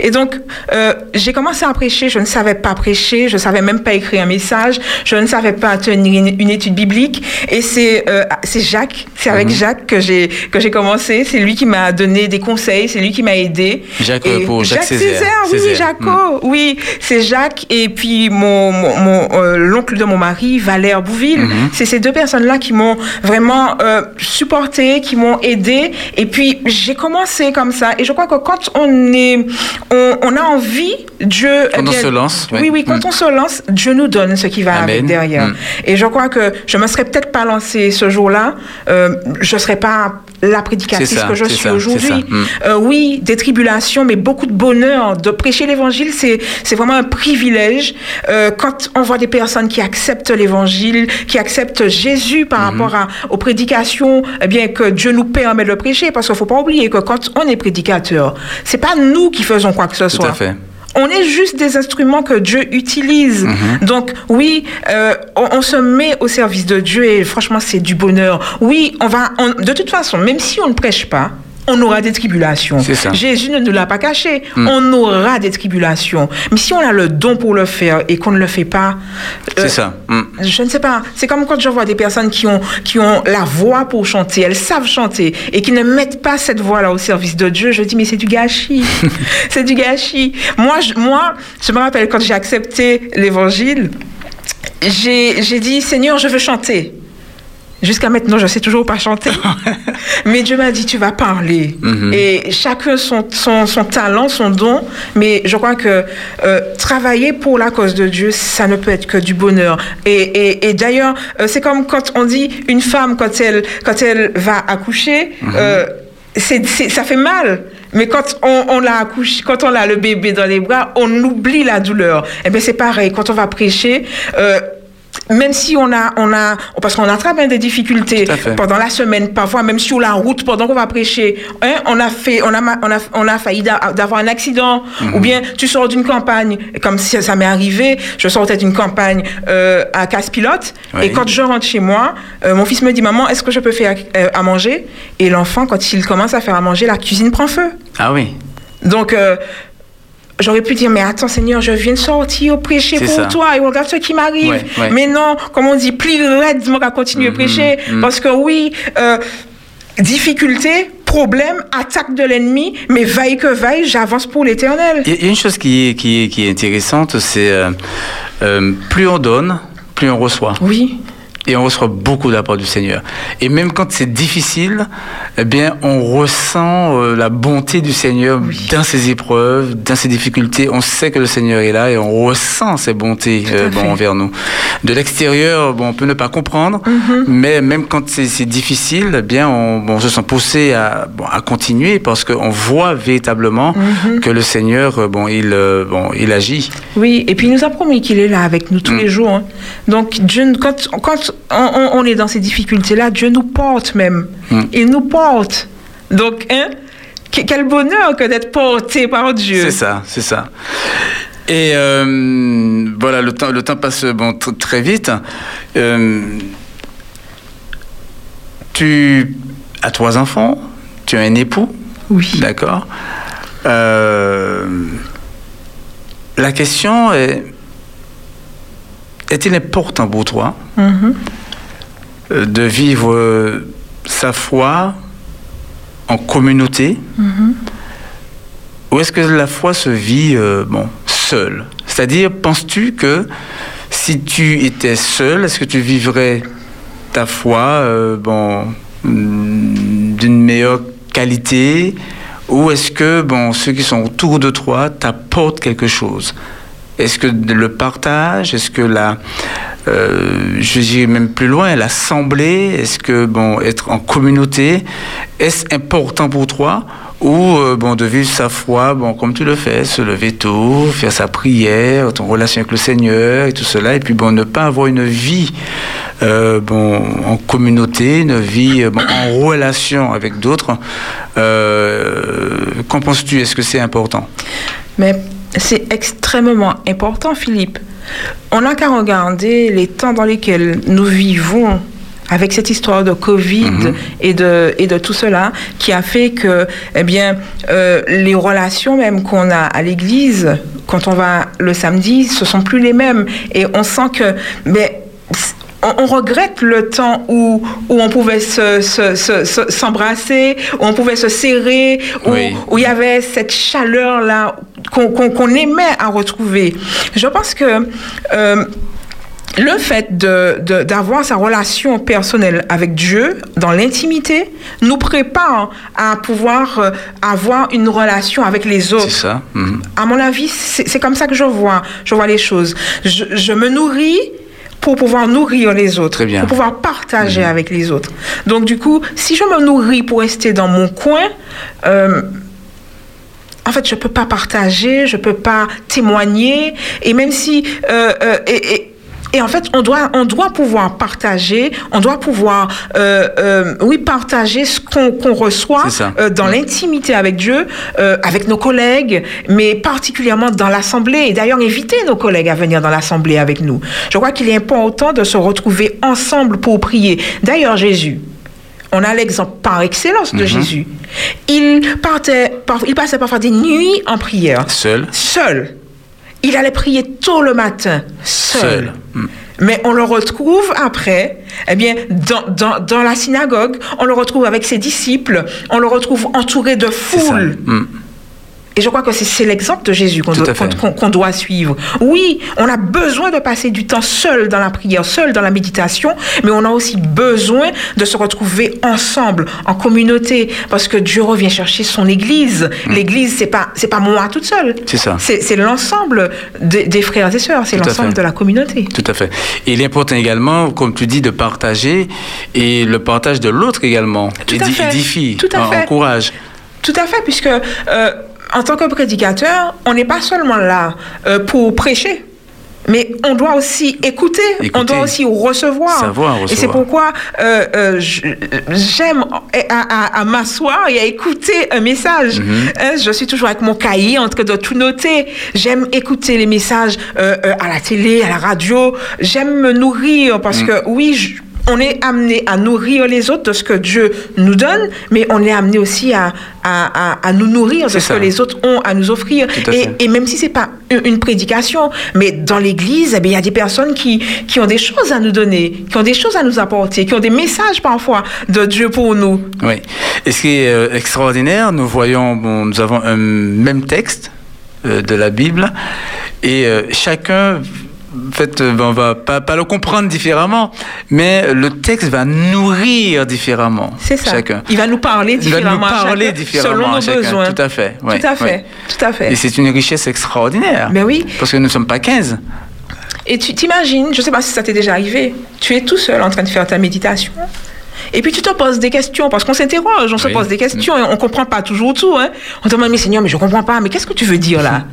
Et donc, euh, j'ai commencé à prêcher, je ne savais pas prêcher, je ne savais même pas écrire un message, je ne savais pas tenir une, une étude biblique. Et c'est euh, c'est Jacques, c'est avec Jacques que j'ai que j'ai commencé, c'est lui qui m'a donné des conseils, c'est lui qui m'a aidé. Jacques, Et euh, pour Jacques Césaire. oui, oui, Césaire. Jaco, oui, c'est Jacques et puis mon, mon, mon, euh, l'oncle de mon mari, Valère Bouville. Mhm. C'est ces deux personnes-là qui m'ont vraiment euh, supporté, qui m'ont aidé. Et puis j'ai commencé comme ça. Et je crois que quand on est, on, on a envie, Dieu. Quand eh on bien, se lance, Oui, oui. oui, quand Mm. on se lance, Dieu nous donne ce qui va Amen. avec derrière. Mm. Et je crois que je me serais peut-être pas lancée ce jour-là. Euh, je serais pas la prédicatrice ça, que je suis aujourd'hui. ça. Mm. Euh, oui, des tribulations, mais beaucoup de bonheur. De prêcher l'évangile, c'est, vraiment un privilège. Euh, quand on voit des personnes qui acceptent l'évangile, qui acceptent Jésus par Mm-hmm. rapport à, aux prédications, eh bien, que Dieu nous permet de le prêcher, parce qu'il faut pas oublier que quand on est prédicateur, c'est pas nous qui faisons quoi que ce Tout soit. à fait. On est juste des instruments que Dieu utilise. Mhm. Donc oui, euh, on, on se met au service de Dieu et franchement c'est du bonheur. Oui, on va. on- de toute façon, même si on ne prêche pas. On aura des tribulations. Jésus ne nous l'a pas caché. Mm. On aura des tribulations. Mais si on a le don pour le faire et qu'on ne le fait pas, euh, C'est ça. Mm. je ne sais pas. C'est comme quand je vois des personnes qui ont, qui ont la voix pour chanter, elles savent chanter et qui ne mettent pas cette voix-là au service de Dieu. Je dis, mais c'est du gâchis. c'est du gâchis. Moi je, moi, je me rappelle quand j'ai accepté l'évangile, j'ai dit, Seigneur, je veux chanter. Jusqu'à maintenant, je sais toujours pas chanter. mais Dieu m'a dit, tu vas parler. Mhm. Et chacun son, son, son talent, son don. Mais je crois que euh, travailler pour la cause de Dieu, ça ne peut être que du bonheur. Et, et, et d'ailleurs, euh, c'est comme quand on dit une femme, quand elle, quand elle va accoucher, euh, c'est, c'est- ça fait mal. Mais quand on, on l'a accouché, quand on a le bébé dans les bras, on oublie la douleur. Et bien c'est pareil, quand on va prêcher, euh, même si on a, on a, parce qu'on attrape bien des difficultés à pendant la semaine, parfois même sur la route, pendant qu'on va prêcher, hein, on a fait, on a, on a, on a failli d'a- d'avoir un accident, Mhm. ou bien tu sors d'une campagne, comme ça m'est arrivé, je sortais d'une campagne euh, à Casse-Pilote, Oui. et quand je rentre chez moi, euh, mon fils me dit, maman, est-ce que je peux faire euh, à manger? Et l'enfant, quand il commence à faire à manger, la cuisine prend feu. Ah oui. Donc, euh, j'aurais pu dire, mais attends Seigneur, je viens de sortir prêcher pour ça. toi et regarde ce qui m'arrive. Ouais, ouais. Mais non, comme on dit, plie raide, je vais continuer à prêcher. mhm. Parce que oui, euh, difficulté, problème, attaque de l'ennemi, mais vaille que vaille, j'avance pour l'éternel. Il y a une chose qui est, qui est, qui est intéressante, c'est euh, euh, plus on donne, plus on reçoit. Oui, Et on reçoit beaucoup de la part du Seigneur. Et même quand c'est difficile, eh bien, on ressent euh, la bonté du Seigneur dans ses épreuves, dans ses difficultés. On sait que le Seigneur est là et on ressent ses bontés euh, bon, envers nous. De l'extérieur, bon, on peut ne pas comprendre, Mhm. mais même quand c'est difficile, eh bien, on, bon, on se sent poussé à, bon, à continuer parce qu'on voit véritablement Mhm. que le Seigneur, euh, bon, il, bon, il agit. oui. Et puis il nous a promis qu'il est là avec nous tous Mm. les jours. hein. Donc, Dieu, quand, quand on, est dans ces difficultés-là, Dieu nous porte même. Mm. Il nous porte. Donc, hein, que- quel bonheur que d'être porté par Dieu. C'est ça, c'est ça. Et euh, voilà, le temps, le temps passe bon, tr- très vite. Euh, tu as trois enfants, tu as un époux, Oui. d'accord Euh, La question est, est-il important pour toi Mhm. euh, de vivre euh, sa foi en communauté ou est-ce que la foi se vit euh, bon, seule? C'est-à-dire, penses-tu que si tu étais seul, est-ce que tu vivrais ta foi euh, bon, mm, d'une meilleure qualité ou est-ce que bon, ceux qui sont autour de toi t'apportent quelque chose? Est-ce que le partage, est-ce que la, euh, je dirais même plus loin, l'assemblée, est-ce que bon, être en communauté, est-ce important pour toi ou euh, bon de vivre sa foi bon comme tu le fais se lever tôt faire sa prière ton relation avec le Seigneur et tout cela et puis bon ne pas avoir une vie euh, bon en communauté une vie euh, bon, en relation avec d'autres qu'en penses-tu? Est-ce que c'est important? Mais c'est extrêmement important, Philippe. On n'a qu'à regarder les temps dans lesquels nous vivons avec cette histoire de Covid Mhm. et, de, et de tout cela qui a fait que eh bien, euh, les relations même qu'on a à l'église quand on va le samedi, ce sont plus les mêmes. Et on sent que... Mais, on, on regrette le temps où, où on pouvait se- se- se- se- s'embrasser, où on pouvait se serrer, où, Oui. où il y avait cette chaleur-là qu'on aimait à retrouver. Je pense que euh, le fait de- de- d'avoir sa relation personnelle avec Dieu dans l'intimité nous prépare à pouvoir euh, avoir une relation avec les c'est autres. ça Mhm. À mon avis, c'est c'est comme ça que je vois, je vois les choses. Je, je me nourris pour pouvoir nourrir les autres, bien. pour pouvoir partager Mhm. avec les autres. Donc du coup, si je me nourris pour rester dans mon coin, euh, en fait, je peux pas partager, je peux pas témoigner, et même si euh, euh, et, et- et en fait, on doit, on doit pouvoir partager, on doit pouvoir, euh, euh, oui, partager ce qu'on reçoit euh, dans l'intimité avec Dieu, avec nos collègues, mais particulièrement dans l'assemblée. Et d'ailleurs, inviter nos collègues à venir dans l'assemblée avec nous. Je crois qu'il est important de se retrouver ensemble pour prier. D'ailleurs, Jésus, on a l'exemple par excellence de Jésus. Il, partait, par- il passait parfois des nuits en prière, seul seul. Il allait prier tôt le matin, seul. Seul. Mm. Mais on le retrouve après, eh bien, dans, dans, dans la synagogue, on le retrouve avec ses disciples, on le retrouve entouré de foules. Mhm. Et je crois que c'est- l'exemple de Jésus qu'on doit, suivre. Oui, on a besoin de passer du temps seul dans la prière, seul dans la méditation, mais on a aussi besoin de se retrouver ensemble, en communauté, parce que Dieu revient chercher son Église. L'Église, c'est pas c'est pas moi toute seule. Mm. C'est ça. C'est l'ensemble des, des frères et sœurs, c'est l'ensemble de la communauté. Tout à fait. Et il est important également, comme tu dis, de partager et le partage de l'autre également. Tout à fait. Édifie, Tout à fait. encourage. Tout à fait, puisque euh, en tant que prédicateur, on n'est pas seulement là euh, pour prêcher. Mais on doit aussi écouter, on doit aussi recevoir. Savoir Et c'est recevoir. pourquoi euh, euh, j'aime à, à- à m'asseoir et à écouter un message. Mhm. Hein, je suis toujours avec mon cahier en train de tout noter. J'aime écouter les messages à la télé, à la radio. J'aime me nourrir parce Mhm. que oui, je- on est amené à nourrir les autres de ce que Dieu nous donne, mais on est amené aussi à, à, à- à nous nourrir de ce ça. que les autres ont à nous offrir. À Et, même si c'est pas une, prédication, mais dans l'Église, eh il y a des personnes qui, qui ont des choses à nous donner, qui ont des choses à nous apporter, qui ont des messages parfois de Dieu pour nous. Oui. Et ce qui est euh, extraordinaire, nous voyons, bon, nous avons un même texte euh, de la Bible et euh, chacun, en fait, euh, on va pas, pas le comprendre différemment, mais le texte va nourrir différemment. C'est ça. Chacun. Il va nous parler Il va nous différemment, à parler chacun, différemment selon nos chacun. besoins. Tout à fait. ouais, tout à fait. ouais. Tout à fait. Et c'est une richesse extraordinaire. Mais oui. Parce que nous ne sommes pas 15. Et tu t'imagines, je ne sais pas si ça t'est déjà arrivé, tu es tout seul en train de faire ta méditation. Et puis tu te poses des questions, parce qu'on s'interroge, on se pose des questions, et on ne comprend pas toujours tout. Hein. On te demande, mais Seigneur, mais je ne comprends pas, mais qu'est-ce que tu veux dire là?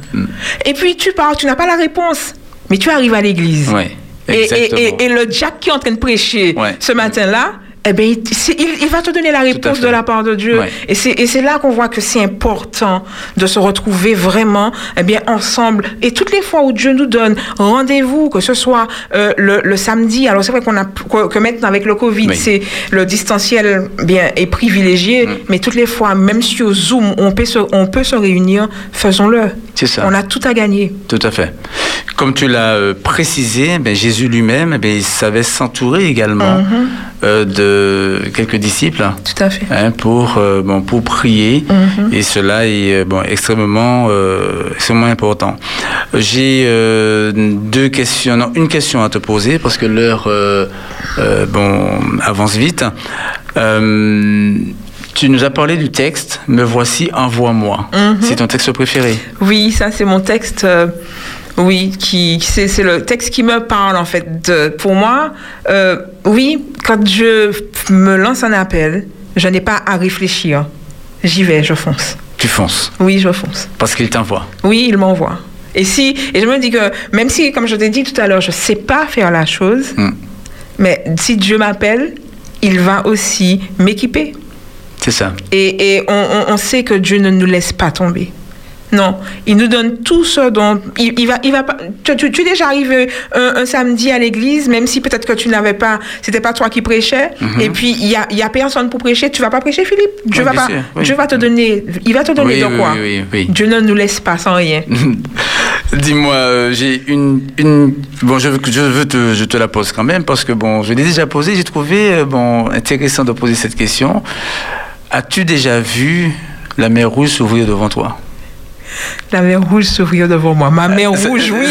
Et puis tu pars, tu n'as pas la réponse, mais tu arrives à l'église. Oui. Et, et- Exactement. et- et le Jack qui est en train de prêcher Ouais. ce matin-là, eh ben, il, c'est- il- il va te donner la réponse de la part de Dieu. Ouais. Et c'est là qu'on voit que c'est important de se retrouver vraiment eh bien, ensemble. Et toutes les fois où Dieu nous donne rendez-vous, que ce soit euh, le, le samedi, alors c'est vrai qu'on a que, que maintenant avec le Covid, Oui. c'est le distanciel bien est privilégié, Mm. mais toutes les fois, même sur Zoom, on peut se, on peut se réunir, faisons-le. C'est ça. On a tout à gagner. Tout à fait. Comme tu l'as euh, précisé, ben, Jésus lui-même, eh ben, il savait s'entourer également Mhm. euh, de quelques disciples Tout à fait. hein, pour, euh, bon, pour prier. Mhm. Et cela est bon, extrêmement, extrêmement important. J'ai deux questions, non, une question à te poser parce que l'heure bon, avance vite. Euh, tu nous as parlé du texte Me voici, envoie-moi. Mhm. C'est ton texte préféré Oui, ça c'est mon texte. euh, oui, qui c'est le texte qui me parle en fait. De- pour moi, euh, oui, quand je me lance un appel, je n'ai pas à réfléchir. J'y vais, je fonce. Tu fonces Oui, je fonce. parce qu'il t'envoie. Oui, il m'envoie. Et si et je me dis que même si, comme je t'ai dit tout à l'heure, je sais pas faire la chose, Mm. mais si Dieu m'appelle, il va aussi m'équiper. C'est ça. Et, et on, sait que Dieu ne nous laisse pas tomber. Non, il nous donne tout ce dont il, il va, il va pas. Tu, tu- tu es déjà arrivé un, un samedi à l'église, même si peut-être que tu n'avais pas, c'était pas toi qui prêchais. Et puis il y a, y a personne pour prêcher. Tu vas pas prêcher, Philippe? Dieu Mhm. Oui, va pas. sûr, oui. Dieu va te donner. Il va te donner Oui, de quoi? Dieu ne nous laisse pas sans rien. Dis-moi, euh, j'ai une, une bon, je je veux te, je te la pose quand même parce que bon, je l'ai déjà posée. J'ai trouvé euh, bon intéressant de poser cette question. As-tu déjà vu la mer rouge s'ouvrir devant toi? La mer rouge s'ouvrir devant moi. Ma mer C'est- rouge, oui.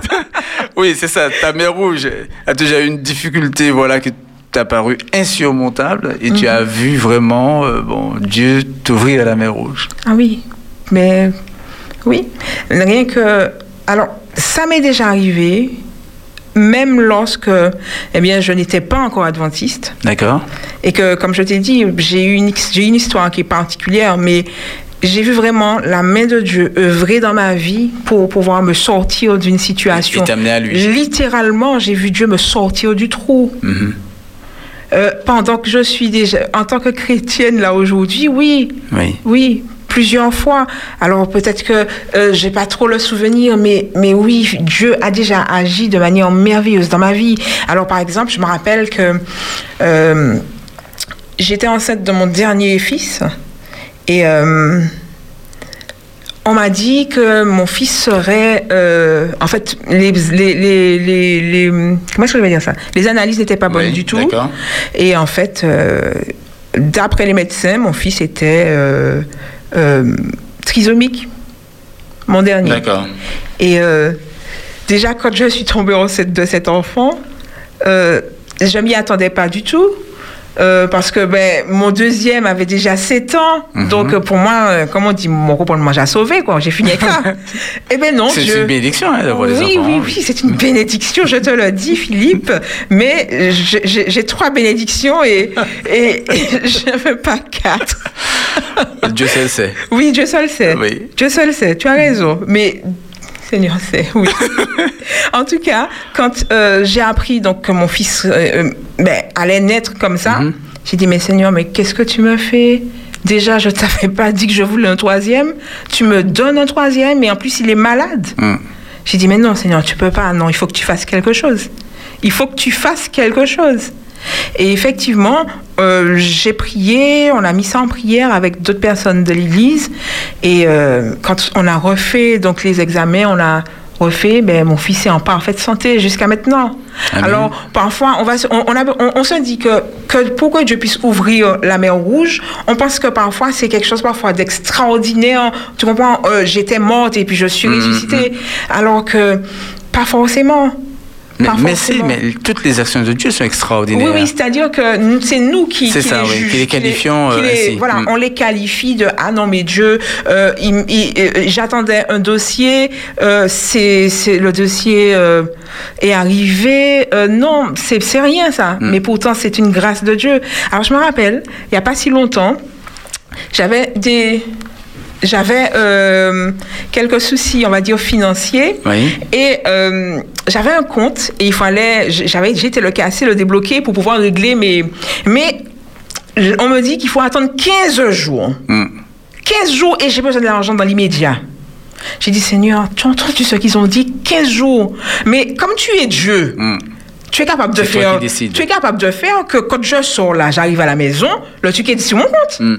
oui, c'est ça. Ta mer rouge a déjà eu une difficulté, voilà, qui t'a paru insurmontable et tu Mhm. as vu vraiment, euh, bon, Dieu t'ouvrir la mer rouge. Ah oui, mais oui, rien que... Alors, ça m'est déjà arrivé, même lorsque, eh bien, je n'étais pas encore adventiste, D'accord et que, comme je t'ai dit, j'ai eu une, j'ai une histoire qui est particulière, mais j'ai vu vraiment la main de Dieu œuvrer dans ma vie pour pouvoir me sortir d'une situation. Et t'amener à lui. Littéralement, j'ai vu Dieu me sortir du trou. Mhm. Euh, pendant que je suis déjà, en tant que chrétienne là aujourd'hui, oui, Oui. oui, plusieurs fois. Alors peut-être que euh, j'ai pas trop le souvenir, mais mais oui, Dieu a déjà agi de manière merveilleuse dans ma vie. Alors par exemple, je me rappelle que euh, j'étais enceinte de mon dernier fils et euh, on m'a dit que mon fils serait, euh, en fait, les, les, les, les, comment est-ce que je vais dire ça? Les analyses n'étaient pas bonnes Oui, du tout. Et en fait, euh, d'après les médecins, mon fils était euh, euh, trisomique, mon dernier. D'accord. Et euh, déjà, quand je suis tombée enceinte de cet enfant, euh, je m'y attendais pas du tout. Euh, parce que ben, mon deuxième avait déjà 7 ans. Mhm. Donc, euh, pour moi, euh, comme on dit, mon copain de manger à sauver, quoi. J'ai fini avec ça. Eh ben non, C'est je- une bénédiction hein, d'avoir oui, des enfants. oui, oui, c'est une bénédiction, je te le dis, Philippe. Mais j'ai- trois bénédictions et, et, et je ne veux pas quatre. Dieu seul sait. Oui, Dieu seul sait. Oui. Dieu seul sait, tu as raison. Mais Seigneur sait, oui. en tout cas, quand euh, j'ai appris donc, que mon fils euh, euh, ben, allait naître comme ça, Mhm. j'ai dit, mais Seigneur, mais qu'est-ce que tu me fais? Déjà, je ne t'avais pas dit que je voulais un troisième. Tu me donnes un troisième et en plus, il est malade. Mm. J'ai dit, mais non, Seigneur, tu peux pas. Non, il faut que tu fasses quelque chose. Il faut que tu fasses quelque chose. Et effectivement, euh, j'ai prié, on a mis ça en prière avec d'autres personnes de l'Église. Et euh, quand on a refait donc les examens, on a refait, ben, mon fils est en parfaite santé jusqu'à maintenant. Amen. Alors, parfois, on, va, se- on, on, a- on- on se dit que, que pour que Dieu puisse ouvrir la mer rouge, on pense que parfois c'est quelque chose parfois d'extraordinaire. Tu comprends? Euh, J'étais morte et puis je suis Mhm, ressuscitée. Alors que pas forcément. Mais, mais si, mais toutes les actions de Dieu sont extraordinaires. Oui, oui, c'est-à-dire que c'est nous qui, C'est qui ça, les oui, juges, qui les qualifions, qui euh, les- voilà, Mm. on les qualifie de ah non mais Dieu, euh, il- il- euh, j'attendais un dossier, euh, c'est le dossier euh, est arrivé, non, c'est c'est rien ça, Mm. mais pourtant c'est une grâce de Dieu. Alors je me rappelle, il y a pas si longtemps, j'avais des j'avais euh, quelques soucis, on va dire financiers. Oui. Et euh, j'avais un compte et il fallait, j'avais, j'étais le casser, le débloquer pour pouvoir régler mes. Mais on me dit qu'il faut attendre 15 jours. Mm. 15 jours et j'ai besoin de l'argent dans l'immédiat. J'ai dit, Seigneur, tu as entendu ce qu'ils ont dit 15 jours. Mais comme tu es Dieu, Mm. tu es capable de faire. Tu es capable de faire que quand je sors là, j'arrive à la maison, le truc est sur mon compte. Mm.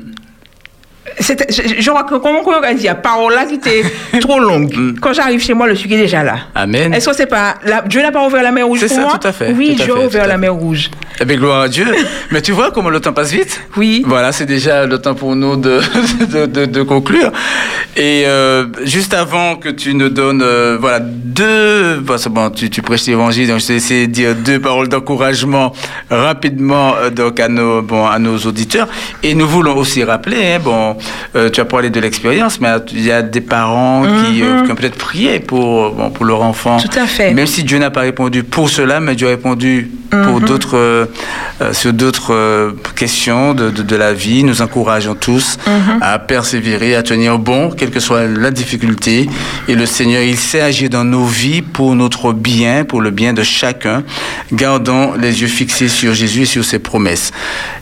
Je, je crois que, comment on parole là qui était trop longue. Quand j'arrive chez moi, le sucre est déjà là. Amen. Est-ce que c'est pas. la- Dieu n'a pas ouvert la mer rouge C'est pour ça, moi? tout à fait, Oui, Dieu a ouvert la mer rouge. Eh bien, gloire à Dieu. Mais tu vois comment le temps passe vite Oui. Voilà, c'est déjà le temps pour nous de, de, de- de conclure. Et euh, juste avant que tu nous donnes, euh, voilà, deux... Bon, c'est bon, tu, tu prêches l'évangile, donc je vais essayer de dire deux paroles d'encouragement rapidement euh, donc à nos, bon, à nos auditeurs. Et nous voulons aussi rappeler, hein, bon, euh, tu as parlé de l'expérience, mais il y a des parents qui, euh, qui ont peut-être prié pour, bon, pour leur enfant. Mhm. Tout à fait. Même si Dieu n'a pas répondu pour cela, mais Dieu a répondu pour Mhm. d'autres, euh, euh, sur d'autres questions de, de, de la vie. Nous encourageons tous Mhm. à persévérer, à tenir bon, quelle que soit la difficulté. Et le Seigneur, il sait agir dans nos vies pour notre bien, pour le bien de chacun. Gardons les yeux fixés sur Jésus et sur ses promesses.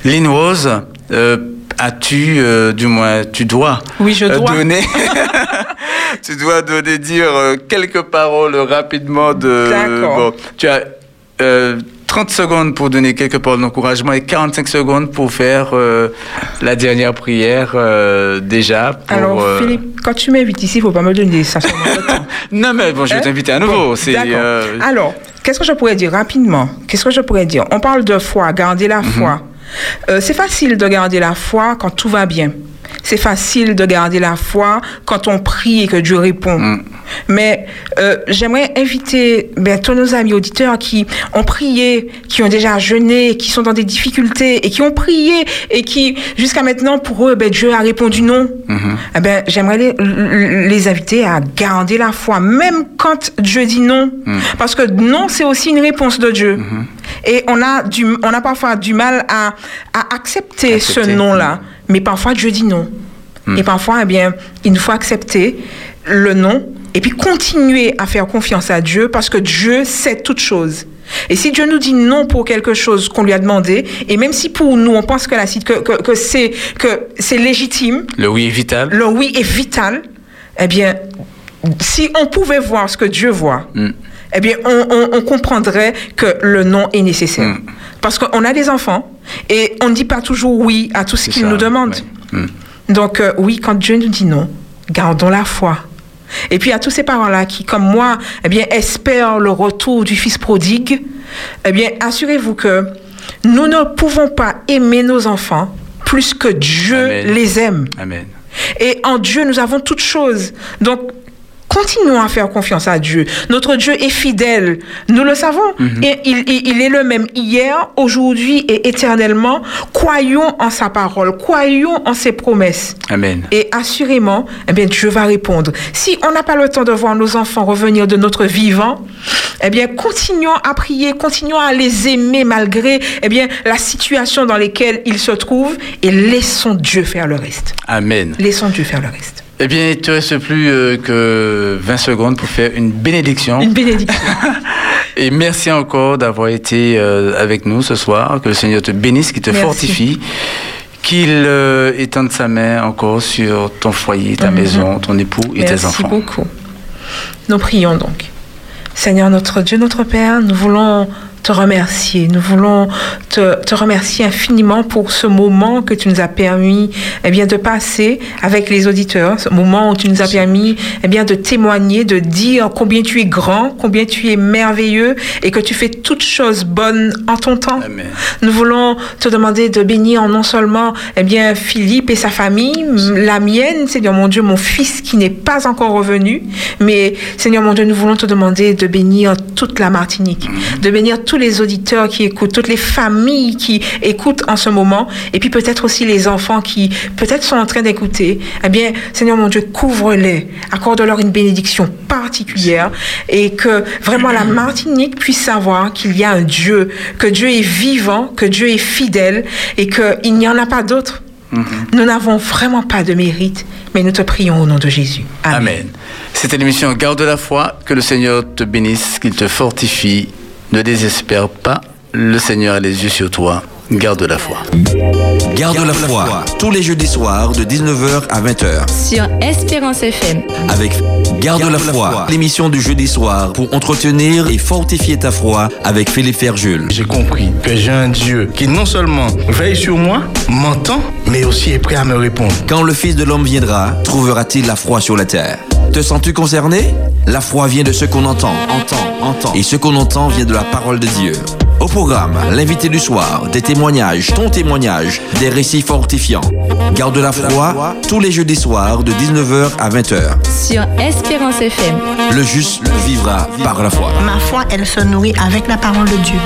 Lynn Rose, euh, as-tu, euh, du moins, tu dois, Oui, je euh, dois. donner, tu dois donner, dire euh, quelques paroles rapidement de. D'accord. Bon, tu as euh, 30 secondes pour donner quelques paroles d'encouragement et 45 secondes pour faire euh, la dernière prière euh, déjà. Pour, Alors, euh, Philippe, quand tu m'invites ici, il ne faut pas me donner ça. Non, mais bon, je vais Hein? t'inviter à nouveau. Bon, Alors, qu'est-ce que je pourrais dire rapidement? Qu'est-ce que je pourrais dire? On parle de foi, garder la Mhm. foi. Euh, c'est facile de garder la foi quand tout va bien. C'est facile de garder la foi quand on prie et que Dieu répond. Mm. Mais euh, j'aimerais inviter ben, tous nos amis auditeurs qui ont prié, qui ont déjà jeûné, qui sont dans des difficultés et qui ont prié et qui, jusqu'à maintenant, pour eux, ben, Dieu a répondu non. Mhm. Eh ben, j'aimerais les, les inviter à garder la foi, même quand Dieu dit non. Mm. Parce que non, c'est aussi une réponse de Dieu. Et on a, du, on a parfois du mal à, à accepter, Accepter. ce non-là. Mais parfois, Dieu dit non. Et parfois, eh bien, il nous faut accepter le non et puis continuer à faire confiance à Dieu parce que Dieu sait toutes choses. Et si Dieu nous dit non pour quelque chose qu'on lui a demandé, et même si pour nous on pense que, la, que, que, que c'est que c'est légitime, le oui est vital. le oui est vital, eh bien, si on pouvait voir ce que Dieu voit, Mm. Eh bien, on, on- on comprendrait que le non est nécessaire. Mm. Parce qu'on a des enfants et on ne dit pas toujours oui à tout ce qu'ils nous demandent. ouais. Mm. Donc, euh, oui, quand Dieu nous dit non, gardons la foi. Et puis, à tous ces parents-là qui, comme moi, eh bien, espèrent le retour du Fils prodigue, eh bien, assurez-vous que nous ne pouvons pas aimer nos enfants plus que Dieu Amen. les aime. Amen. Et en Dieu, nous avons toutes choses. Donc, continuons à faire confiance à Dieu. Notre Dieu est fidèle. Nous le savons. Et il, il- il est le même hier, aujourd'hui et éternellement. Croyons en sa parole. Croyons en ses promesses. Amen. Et assurément, eh bien, Dieu va répondre. Si on n'a pas le temps de voir nos enfants revenir de notre vivant, eh bien, continuons à prier, continuons à les aimer malgré, eh bien, la situation dans laquelle ils se trouvent et laissons Dieu faire le reste. Amen. Laissons Dieu faire le reste. Eh bien, il ne te reste plus euh, que 20 secondes pour faire une bénédiction. Une bénédiction. Et merci encore d'avoir été euh, avec nous ce soir. Que le Seigneur te bénisse, qu'il te Merci. fortifie, qu'il euh, étende sa main encore sur ton foyer, ta Mhm. maison, ton époux et tes Merci enfants. beaucoup. Nous prions donc. Seigneur notre Dieu, notre Père, nous voulons te remercier. Nous voulons te, te remercier infiniment pour ce moment que tu nous as permis eh bien, de passer avec les auditeurs, ce moment où tu nous as permis eh bien, de témoigner, de dire combien tu es grand, combien tu es merveilleux et que tu fais toutes choses bonnes en ton temps. Amen. Nous voulons te demander de bénir non seulement eh bien, Philippe et sa famille, la mienne, Seigneur mon Dieu, mon fils qui n'est pas encore revenu, mais Seigneur mon Dieu, nous voulons te demander de bénir toute la Martinique, de bénir tous les auditeurs qui écoutent, toutes les familles qui écoutent en ce moment, et puis peut-être aussi les enfants qui peut-être sont en train d'écouter. Eh bien, Seigneur mon Dieu, couvre-les, accorde-leur une bénédiction particulière, et que vraiment la Martinique puisse savoir qu'il y a un Dieu, que Dieu est vivant, que Dieu est fidèle, et qu'il n'y en a pas d'autre. Nous n'avons vraiment pas de mérite, mais nous te prions au nom de Jésus. Amen. Amen. C'était l'émission Garde la foi. Que le Seigneur te bénisse, qu'il te fortifie. Ne désespère pas. Le Seigneur a les yeux sur toi. Garde la foi. Garde la foi, tous les jeudis soirs de 19h à 20h. Sur Espérance FM. Avec Garde la foi, l'émission du jeudi soir pour entretenir et fortifier ta foi avec Philippe Ferjul. J'ai compris que j'ai un Dieu qui non seulement veille sur moi, m'entend, mais aussi est prêt à me répondre. Quand le Fils de l'homme viendra, trouvera-t-il la foi sur la terre? Te sens-tu concerné? La foi vient de ce qu'on entend, entend, entend. Et ce qu'on entend vient de la parole de Dieu. Au programme, l'invité du soir, des témoignages, ton témoignage, des récits fortifiants. Garde la foi, tous les jeudis soirs de 19h à 20h. Sur Espérance FM. Le juste vivra par la foi. Ma foi, elle se nourrit avec la parole de Dieu.